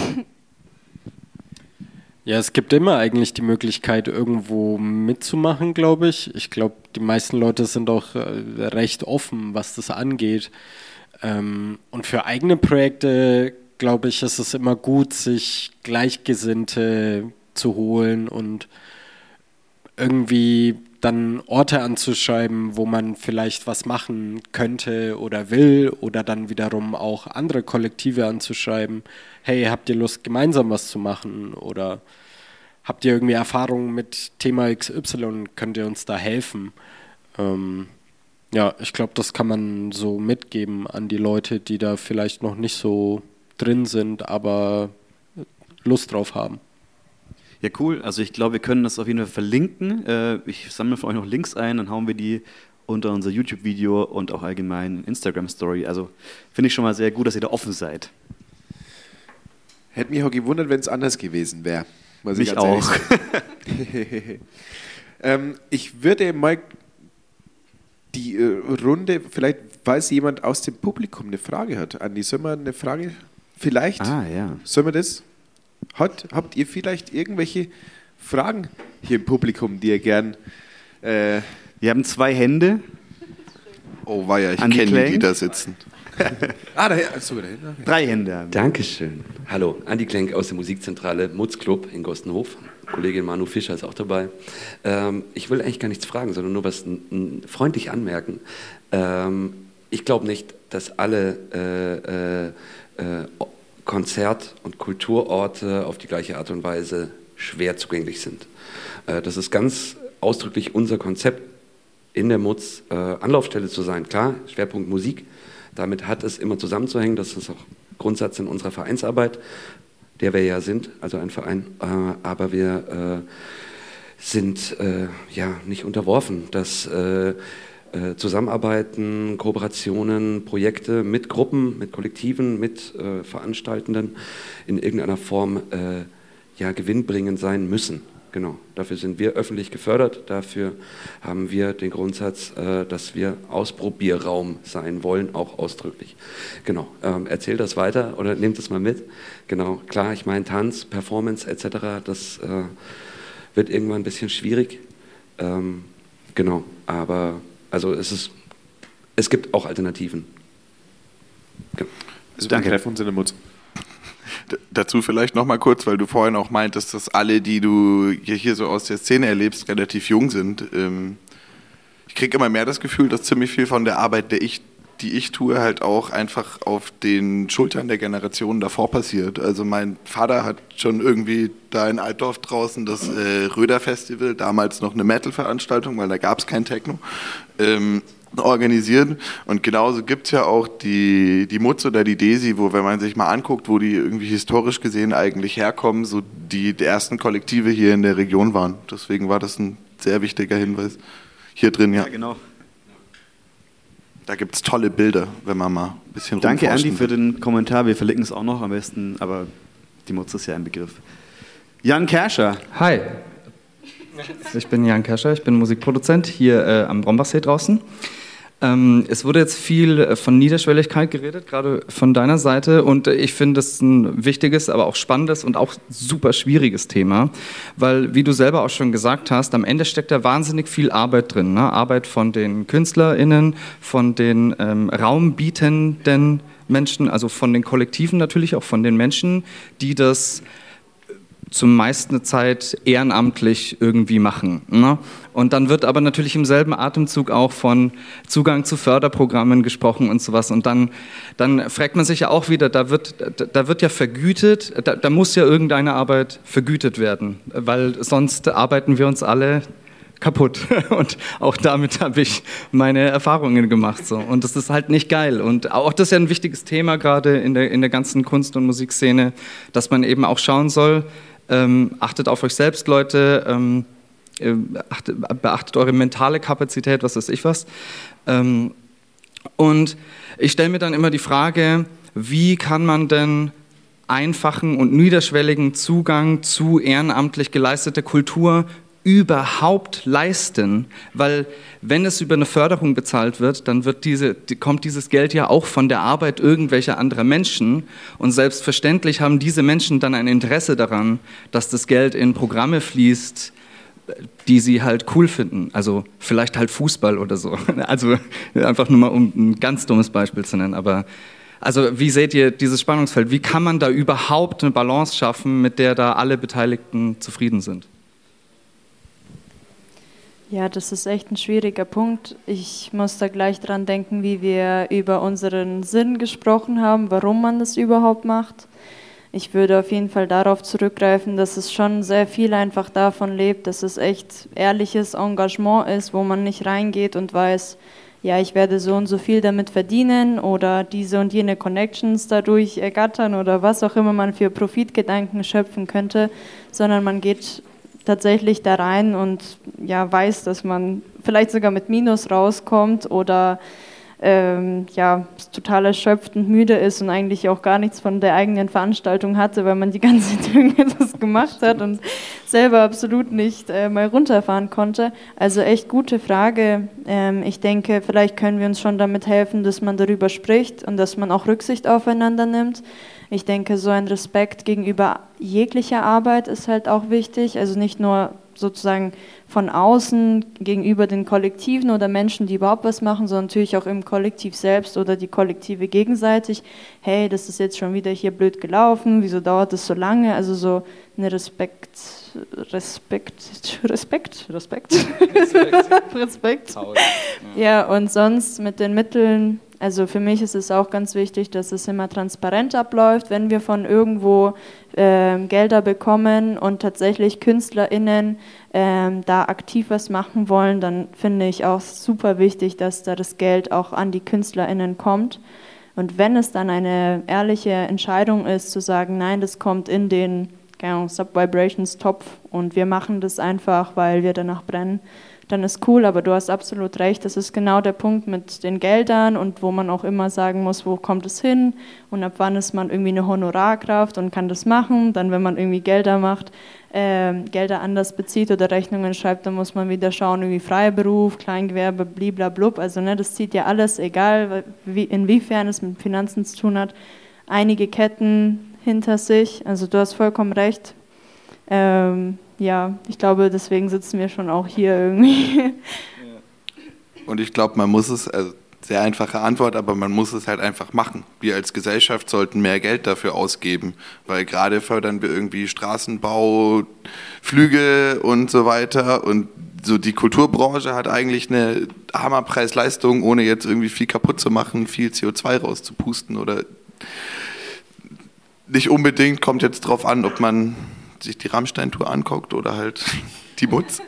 E: Ja, es gibt immer eigentlich die Möglichkeit, irgendwo mitzumachen, glaube ich. Ich glaube, die meisten Leute sind auch äh, recht offen, was das angeht. Ähm, und für eigene Projekte, glaube ich, ist es immer gut, sich Gleichgesinnte zu holen und irgendwie dann Orte anzuschreiben, wo man vielleicht was machen könnte oder will oder dann wiederum auch andere Kollektive anzuschreiben, hey, habt ihr Lust gemeinsam was zu machen oder habt ihr irgendwie Erfahrungen mit Thema XY, könnt ihr uns da helfen? Ähm, ja, ich glaube, das kann man so mitgeben an die Leute, die da vielleicht noch nicht so drin sind, aber Lust drauf haben.
B: Ja, cool. Also ich glaube, wir können das auf jeden Fall verlinken. Äh, ich sammle für euch noch Links ein, dann hauen wir die unter unser YouTube-Video und auch allgemein Instagram-Story. Also finde ich schon mal sehr gut, dass ihr da offen seid.
A: Hätte mich auch gewundert, wenn es anders gewesen wäre.
B: Mich auch.
A: ähm, ich würde mal die äh, Runde, vielleicht, falls jemand aus dem Publikum eine Frage hat, Andi, sollen wir eine Frage vielleicht?
B: Ah, ja.
A: Sollen wir das? Hat, habt ihr vielleicht irgendwelche Fragen hier im Publikum, die ihr gern. Äh
B: wir haben zwei Hände.
C: Oh, war ja, ich kenne die, die da sitzen.
A: ah, da, achso, da hinten. Okay.
B: Drei Hände.
F: Dankeschön. Hallo, Andi Klenk aus der Musikzentrale Mutz Club in Gostenhof. Kollegin Manu Fischer ist auch dabei. Ähm, ich will eigentlich gar nichts fragen, sondern nur was freundlich anmerken. Ähm, ich glaube nicht, dass alle äh, äh, Konzert- und Kulturorte auf die gleiche Art und Weise schwer zugänglich sind. Äh, das ist ganz ausdrücklich unser Konzept in der MUTZ, äh, Anlaufstelle zu sein. Klar, Schwerpunkt Musik, damit hat es immer zusammenzuhängen, das ist auch Grundsatz in unserer Vereinsarbeit, der wir ja sind, also ein Verein, äh, aber wir sind ja nicht unterworfen, dass äh, Zusammenarbeiten, Kooperationen, Projekte mit Gruppen, mit Kollektiven, mit äh, Veranstaltenden in irgendeiner Form äh, ja, gewinnbringend sein müssen. Genau, dafür sind wir öffentlich gefördert, dafür haben wir den Grundsatz, äh, dass wir Ausprobierraum sein wollen, auch ausdrücklich. Genau, ähm, erzähl das weiter oder nehmt es mal mit. Genau, klar, ich meine Tanz, Performance etc., das äh, wird irgendwann ein bisschen schwierig. Ähm, genau, aber also es, ist, es gibt auch Alternativen.
A: Genau. Also Danke. treffen uns in der Mutz.
C: Dazu vielleicht nochmal kurz, weil du vorhin auch meintest, dass alle, die du hier so aus der Szene erlebst, relativ jung sind. Ähm, ich kriege immer mehr das Gefühl, dass ziemlich viel von der Arbeit, der ich, die ich tue, halt auch einfach auf den Schultern der Generationen davor passiert. Also mein Vater hat schon irgendwie da in Altdorf draußen das äh, Röder Festival, damals noch eine Metal-Veranstaltung, weil da gab es kein Techno, ähm, organisiert. Und genauso gibt es ja auch die, die Mutz oder die Desi, wo, wenn man sich mal anguckt, wo die irgendwie historisch gesehen eigentlich herkommen, so die, die ersten Kollektive hier in der Region waren. Deswegen war das ein sehr wichtiger Hinweis hier drin, ja.
B: Ja, genau.
C: Da gibt es tolle Bilder, wenn man mal ein bisschen
B: Danke, Andi, für den Kommentar. Wir verlinken es auch noch am besten, aber die Mutz ist ja ein Begriff. Jan Kerscher.
G: Hi, ich bin Jan Kescher, ich bin Musikproduzent hier äh, am Brombachsee draußen. Ähm, es wurde jetzt viel äh, von Niederschwelligkeit geredet, gerade von deiner Seite. Und äh, ich finde das ein wichtiges, aber auch spannendes und auch super schwieriges Thema. Weil, wie du selber auch schon gesagt hast, am Ende steckt da wahnsinnig viel Arbeit drin. Ne? Arbeit von den KünstlerInnen, von den ähm, raumbietenden Menschen, also von den Kollektiven natürlich, auch von den Menschen, die das zum meisten Zeit ehrenamtlich irgendwie machen. Ne? Und dann wird aber natürlich im selben Atemzug auch von Zugang zu Förderprogrammen gesprochen und sowas. Und dann, dann fragt man sich ja auch wieder, da wird, da, wird ja vergütet, da, da muss ja irgendeine Arbeit vergütet werden, weil sonst arbeiten wir uns alle kaputt. Und auch damit habe ich meine Erfahrungen gemacht. So. Und das ist halt nicht geil. Und auch das ist ja ein wichtiges Thema gerade in der, in der ganzen Kunst- und Musikszene, dass man eben auch schauen soll, ähm, achtet auf euch selbst, Leute, ähm, äh, achtet, beachtet eure mentale Kapazität, was weiß ich was. Ähm, und ich stelle mir dann immer die Frage, wie kann man denn einfachen und niederschwelligen Zugang zu ehrenamtlich geleisteter Kultur überhaupt leisten, weil wenn es über eine Förderung bezahlt wird, dann wird diese, die, kommt dieses Geld ja auch von der Arbeit irgendwelcher anderer Menschen und selbstverständlich haben diese Menschen dann ein Interesse daran, dass das Geld in Programme fließt, die sie halt cool finden, also vielleicht halt Fußball oder so. Also einfach nur mal um ein ganz dummes Beispiel zu nennen, aber also wie seht ihr dieses Spannungsfeld? Wie kann man da überhaupt eine Balance schaffen, mit der da alle Beteiligten zufrieden sind?
D: Ja, das ist echt ein schwieriger Punkt. Ich muss da gleich dran denken, wie wir über unseren Sinn gesprochen haben, warum man das überhaupt macht. Ich würde auf jeden Fall darauf zurückgreifen, dass es schon sehr viel einfach davon lebt, dass es echt ehrliches Engagement ist, wo man nicht reingeht und weiß, ja, ich werde so und so viel damit verdienen oder diese und jene Connections dadurch ergattern oder was auch immer man für Profitgedanken schöpfen könnte, sondern man geht tatsächlich da rein und ja, weiß, dass man vielleicht sogar mit Minus rauskommt oder ähm, ja, total erschöpft und müde ist und eigentlich auch gar nichts von der eigenen Veranstaltung hatte, weil man die ganze Zeit irgendetwas gemacht hat und selber absolut nicht äh, mal runterfahren konnte. Also echt gute Frage. Ähm, ich denke, vielleicht können wir uns schon damit helfen, dass man darüber spricht und dass man auch Rücksicht aufeinander nimmt. Ich denke, so ein Respekt gegenüber jeglicher Arbeit ist halt auch wichtig. Also nicht nur sozusagen von außen gegenüber den Kollektiven oder Menschen, die überhaupt was machen, sondern natürlich auch im Kollektiv selbst oder die Kollektive gegenseitig. Hey, das ist jetzt schon wieder hier blöd gelaufen, wieso dauert das so lange? Also so eine Respekt, Respekt, Respekt, Respekt, Respekt. Ja, und sonst mit den Mitteln, also für mich ist es auch ganz wichtig, dass es immer transparent abläuft, wenn wir von irgendwo äh, Gelder bekommen und tatsächlich KünstlerInnen ähm, da aktiv was machen wollen, dann finde ich auch super wichtig, dass da das Geld auch an die KünstlerInnen kommt. Und wenn es dann eine ehrliche Entscheidung ist, zu sagen, nein, das kommt in den Ahnung, Sub-Vibrations-Topf und wir machen das einfach, weil wir danach brennen, dann ist cool, aber du hast absolut recht, das ist genau der Punkt mit den Geldern und wo man auch immer sagen muss, wo kommt es hin und ab wann ist man irgendwie eine Honorarkraft und kann das machen. Dann, wenn man irgendwie Gelder macht, äh, Gelder anders bezieht oder Rechnungen schreibt, dann muss man wieder schauen, irgendwie freier Beruf, Kleingewerbe, bliblablub. Also ne, das zieht ja alles, egal wie, inwiefern es mit Finanzen zu tun hat, einige Ketten hinter sich. Also du hast vollkommen recht. Ähm, ja, ich glaube, deswegen sitzen wir schon auch hier irgendwie.
C: Und ich glaube, man muss es, also sehr einfache Antwort, aber man muss es halt einfach machen. Wir als Gesellschaft sollten mehr Geld dafür ausgeben, weil gerade fördern wir irgendwie Straßenbau, Flüge und so weiter und so die Kulturbranche hat eigentlich eine Hammerpreis-Leistung, ohne jetzt irgendwie viel kaputt zu machen, viel CO2 rauszupusten oder nicht unbedingt, kommt jetzt drauf an, ob man sich die Rammstein-Tour anguckt oder halt die Mutz.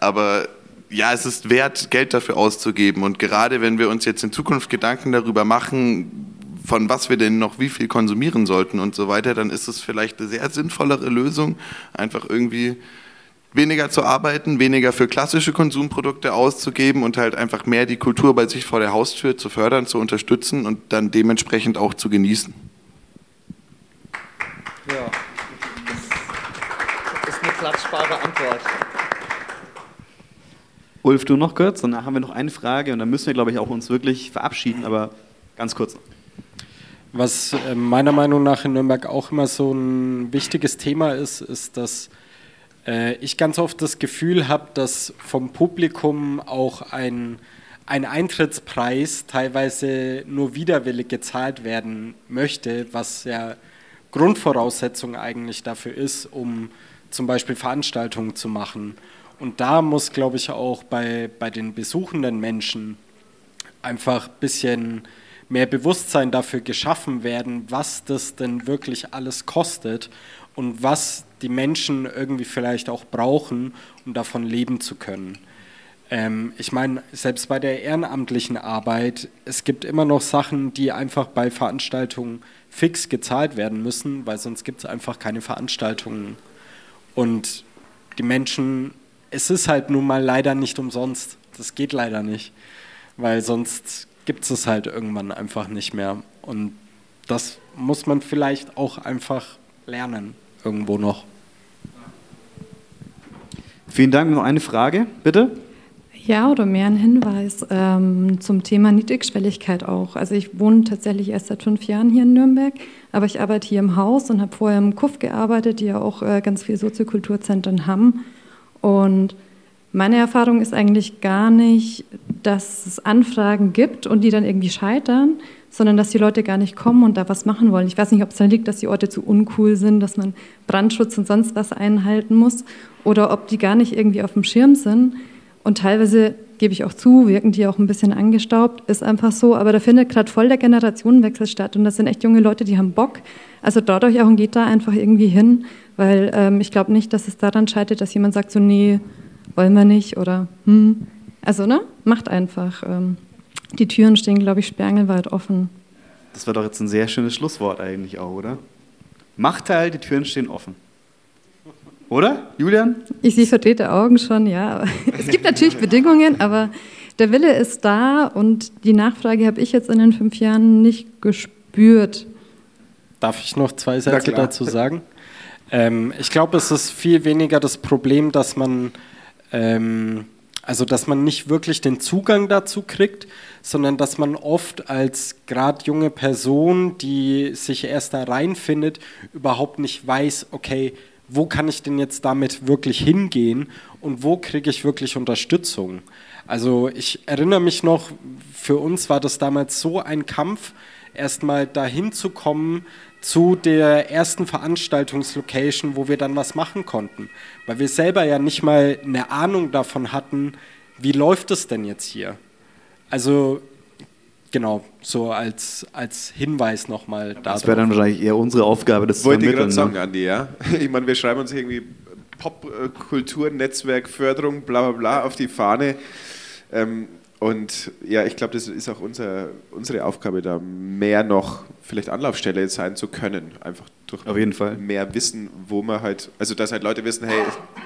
C: Aber ja, es ist wert, Geld dafür auszugeben. Und gerade wenn wir uns jetzt in Zukunft Gedanken darüber machen, von was wir denn noch wie viel konsumieren sollten und so weiter, dann ist es vielleicht eine sehr sinnvollere Lösung, einfach irgendwie weniger zu arbeiten, weniger für klassische Konsumprodukte auszugeben und halt einfach mehr die Kultur bei sich vor der Haustür zu fördern, zu unterstützen und dann dementsprechend auch zu genießen.
G: Ja, klatschbare Antwort.
B: Ulf, du noch kurz, danach haben wir noch eine Frage und dann müssen wir, glaube ich, auch uns wirklich verabschieden, aber ganz kurz.
E: Was äh, meiner Meinung nach in Nürnberg auch immer so ein wichtiges Thema ist, ist, dass äh, ich ganz oft das Gefühl habe, dass vom Publikum auch ein, ein Eintrittspreis teilweise nur widerwillig gezahlt werden möchte, was ja Grundvoraussetzung eigentlich dafür ist, um zum Beispiel Veranstaltungen zu machen. Und da muss, glaube ich, auch bei, bei den besuchenden Menschen einfach ein bisschen mehr Bewusstsein dafür geschaffen werden, was das denn wirklich alles kostet und was die Menschen irgendwie vielleicht auch brauchen, um davon leben zu können. Ähm, ich meine, selbst bei der ehrenamtlichen Arbeit, es gibt immer noch Sachen, die einfach bei Veranstaltungen fix gezahlt werden müssen, weil sonst gibt es einfach keine Veranstaltungen. Und die Menschen, es ist halt nun mal leider nicht umsonst. Das geht leider nicht, weil sonst gibt es halt irgendwann einfach nicht mehr. Und das muss man vielleicht auch einfach lernen, irgendwo noch.
B: Vielen Dank. Noch eine Frage, bitte.
H: Ja, oder mehr ein Hinweis ähm, zum Thema Niedrigschwelligkeit auch. Also ich wohne tatsächlich erst seit fünf Jahren hier in Nürnberg, aber ich arbeite hier im Haus und habe vorher im KUF gearbeitet, die ja auch äh, ganz viele Soziokulturzentren haben. Und meine Erfahrung ist eigentlich gar nicht, dass es Anfragen gibt und die dann irgendwie scheitern, sondern dass die Leute gar nicht kommen und da was machen wollen. Ich weiß nicht, ob es dann liegt, dass die Orte zu uncool sind, dass man Brandschutz und sonst was einhalten muss oder ob die gar nicht irgendwie auf dem Schirm sind. Und teilweise, gebe ich auch zu, wirken die auch ein bisschen angestaubt, ist einfach so. Aber da findet gerade voll der Generationenwechsel statt. Und das sind echt junge Leute, die haben Bock. Also traut euch auch und geht da einfach irgendwie hin, weil ähm, ich glaube nicht, dass es daran scheitert, dass jemand sagt so, nee, wollen wir nicht oder hm. Also, ne, macht einfach. Ähm, die Türen stehen, glaube ich, sperrangelweit offen.
B: Das war doch jetzt ein sehr schönes Schlusswort eigentlich auch, oder? Macht teil, die Türen stehen offen. Oder, Julian?
H: Ich sehe verdrehte Augen schon, ja. Es gibt natürlich Bedingungen, aber der Wille ist da und die Nachfrage habe ich jetzt in den fünf Jahren nicht gespürt.
E: Darf ich noch zwei Sätze dazu sagen? Ähm, ich glaube, es ist viel weniger das Problem, dass man, ähm, also dass man nicht wirklich den Zugang dazu kriegt, sondern dass man oft als gerade junge Person, die sich erst da reinfindet, überhaupt nicht weiß, okay, wo kann ich denn jetzt damit wirklich hingehen und wo kriege ich wirklich Unterstützung? Also ich erinnere mich noch, für uns war das damals so ein Kampf, erstmal dahin zu kommen zu der ersten Veranstaltungslocation, wo wir dann was machen konnten. Weil wir selber ja nicht mal eine Ahnung davon hatten, wie läuft es denn jetzt hier? Also genau, so als, als Hinweis nochmal
B: da. Das wäre dann wahrscheinlich eher unsere Aufgabe, das
A: Wollte
B: zu
A: vermitteln. Wollte ich
B: gerade
A: sagen, ne? Andi, ja. Ich meine, wir schreiben uns irgendwie Popkultur, Netzwerk, Förderung, bla bla bla auf die Fahne. Ähm, und ja, ich glaube, das ist auch unser, unsere Aufgabe, da mehr noch vielleicht Anlaufstelle sein zu können. Einfach durch
B: Auf jeden Fall.
A: mehr Wissen, wo man halt, also dass halt Leute wissen, hey,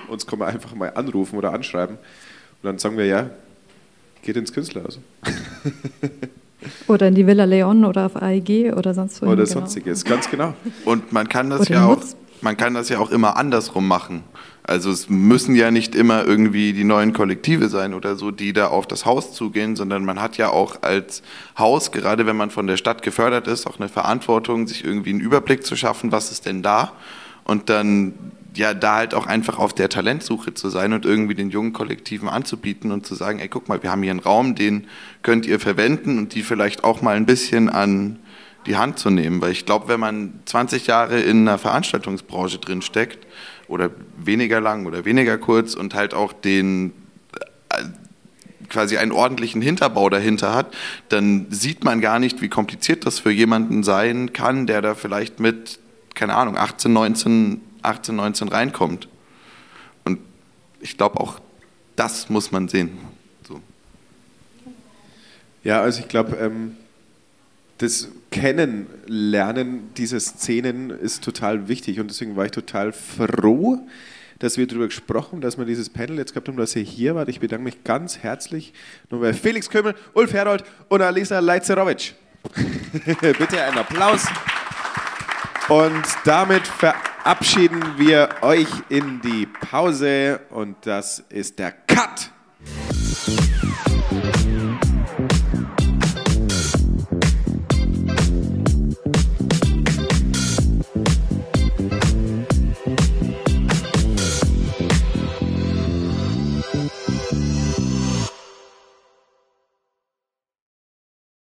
A: uns kann man einfach mal anrufen oder anschreiben. Und dann sagen wir, ja, geht ins Künstlerhaus.
H: Oder in die Villa Leon oder auf AEG oder sonst
A: wo. Oder genau. sonstiges, ganz genau.
C: Und man kann das ja auch, man kann das ja auch immer andersrum machen. Also es müssen ja nicht immer irgendwie die neuen Kollektive sein oder so, die da auf das Haus zugehen, sondern man hat ja auch als Haus, gerade wenn man von der Stadt gefördert ist, auch eine Verantwortung, sich irgendwie einen Überblick zu schaffen, was ist denn da und dann ja, da halt auch einfach auf der Talentsuche zu sein und irgendwie den jungen Kollektiven anzubieten und zu sagen, ey, guck mal, wir haben hier einen Raum, den könnt ihr verwenden und die vielleicht auch mal ein bisschen an die Hand zu nehmen. Weil ich glaube, wenn man 20 Jahre in einer Veranstaltungsbranche drin steckt, oder weniger lang oder weniger kurz und halt auch den äh, quasi einen ordentlichen Hinterbau dahinter hat, dann sieht man gar nicht, wie kompliziert das für jemanden sein kann, der da vielleicht mit, keine Ahnung, 18, 19 18, 19 reinkommt. Und ich glaube auch, das muss man sehen. So.
A: Ja, also ich glaube, ähm, das Kennenlernen dieser Szenen ist total wichtig und deswegen war ich total froh, dass wir darüber gesprochen haben, dass wir dieses Panel jetzt gehabt haben, dass ihr hier wart. Ich bedanke mich ganz herzlich nochmal Felix Kömmel, Ulf Herold und Alisa Leitzerowitsch. Bitte einen Applaus. Und damit verabschieden wir euch in die Pause und das ist der Cut.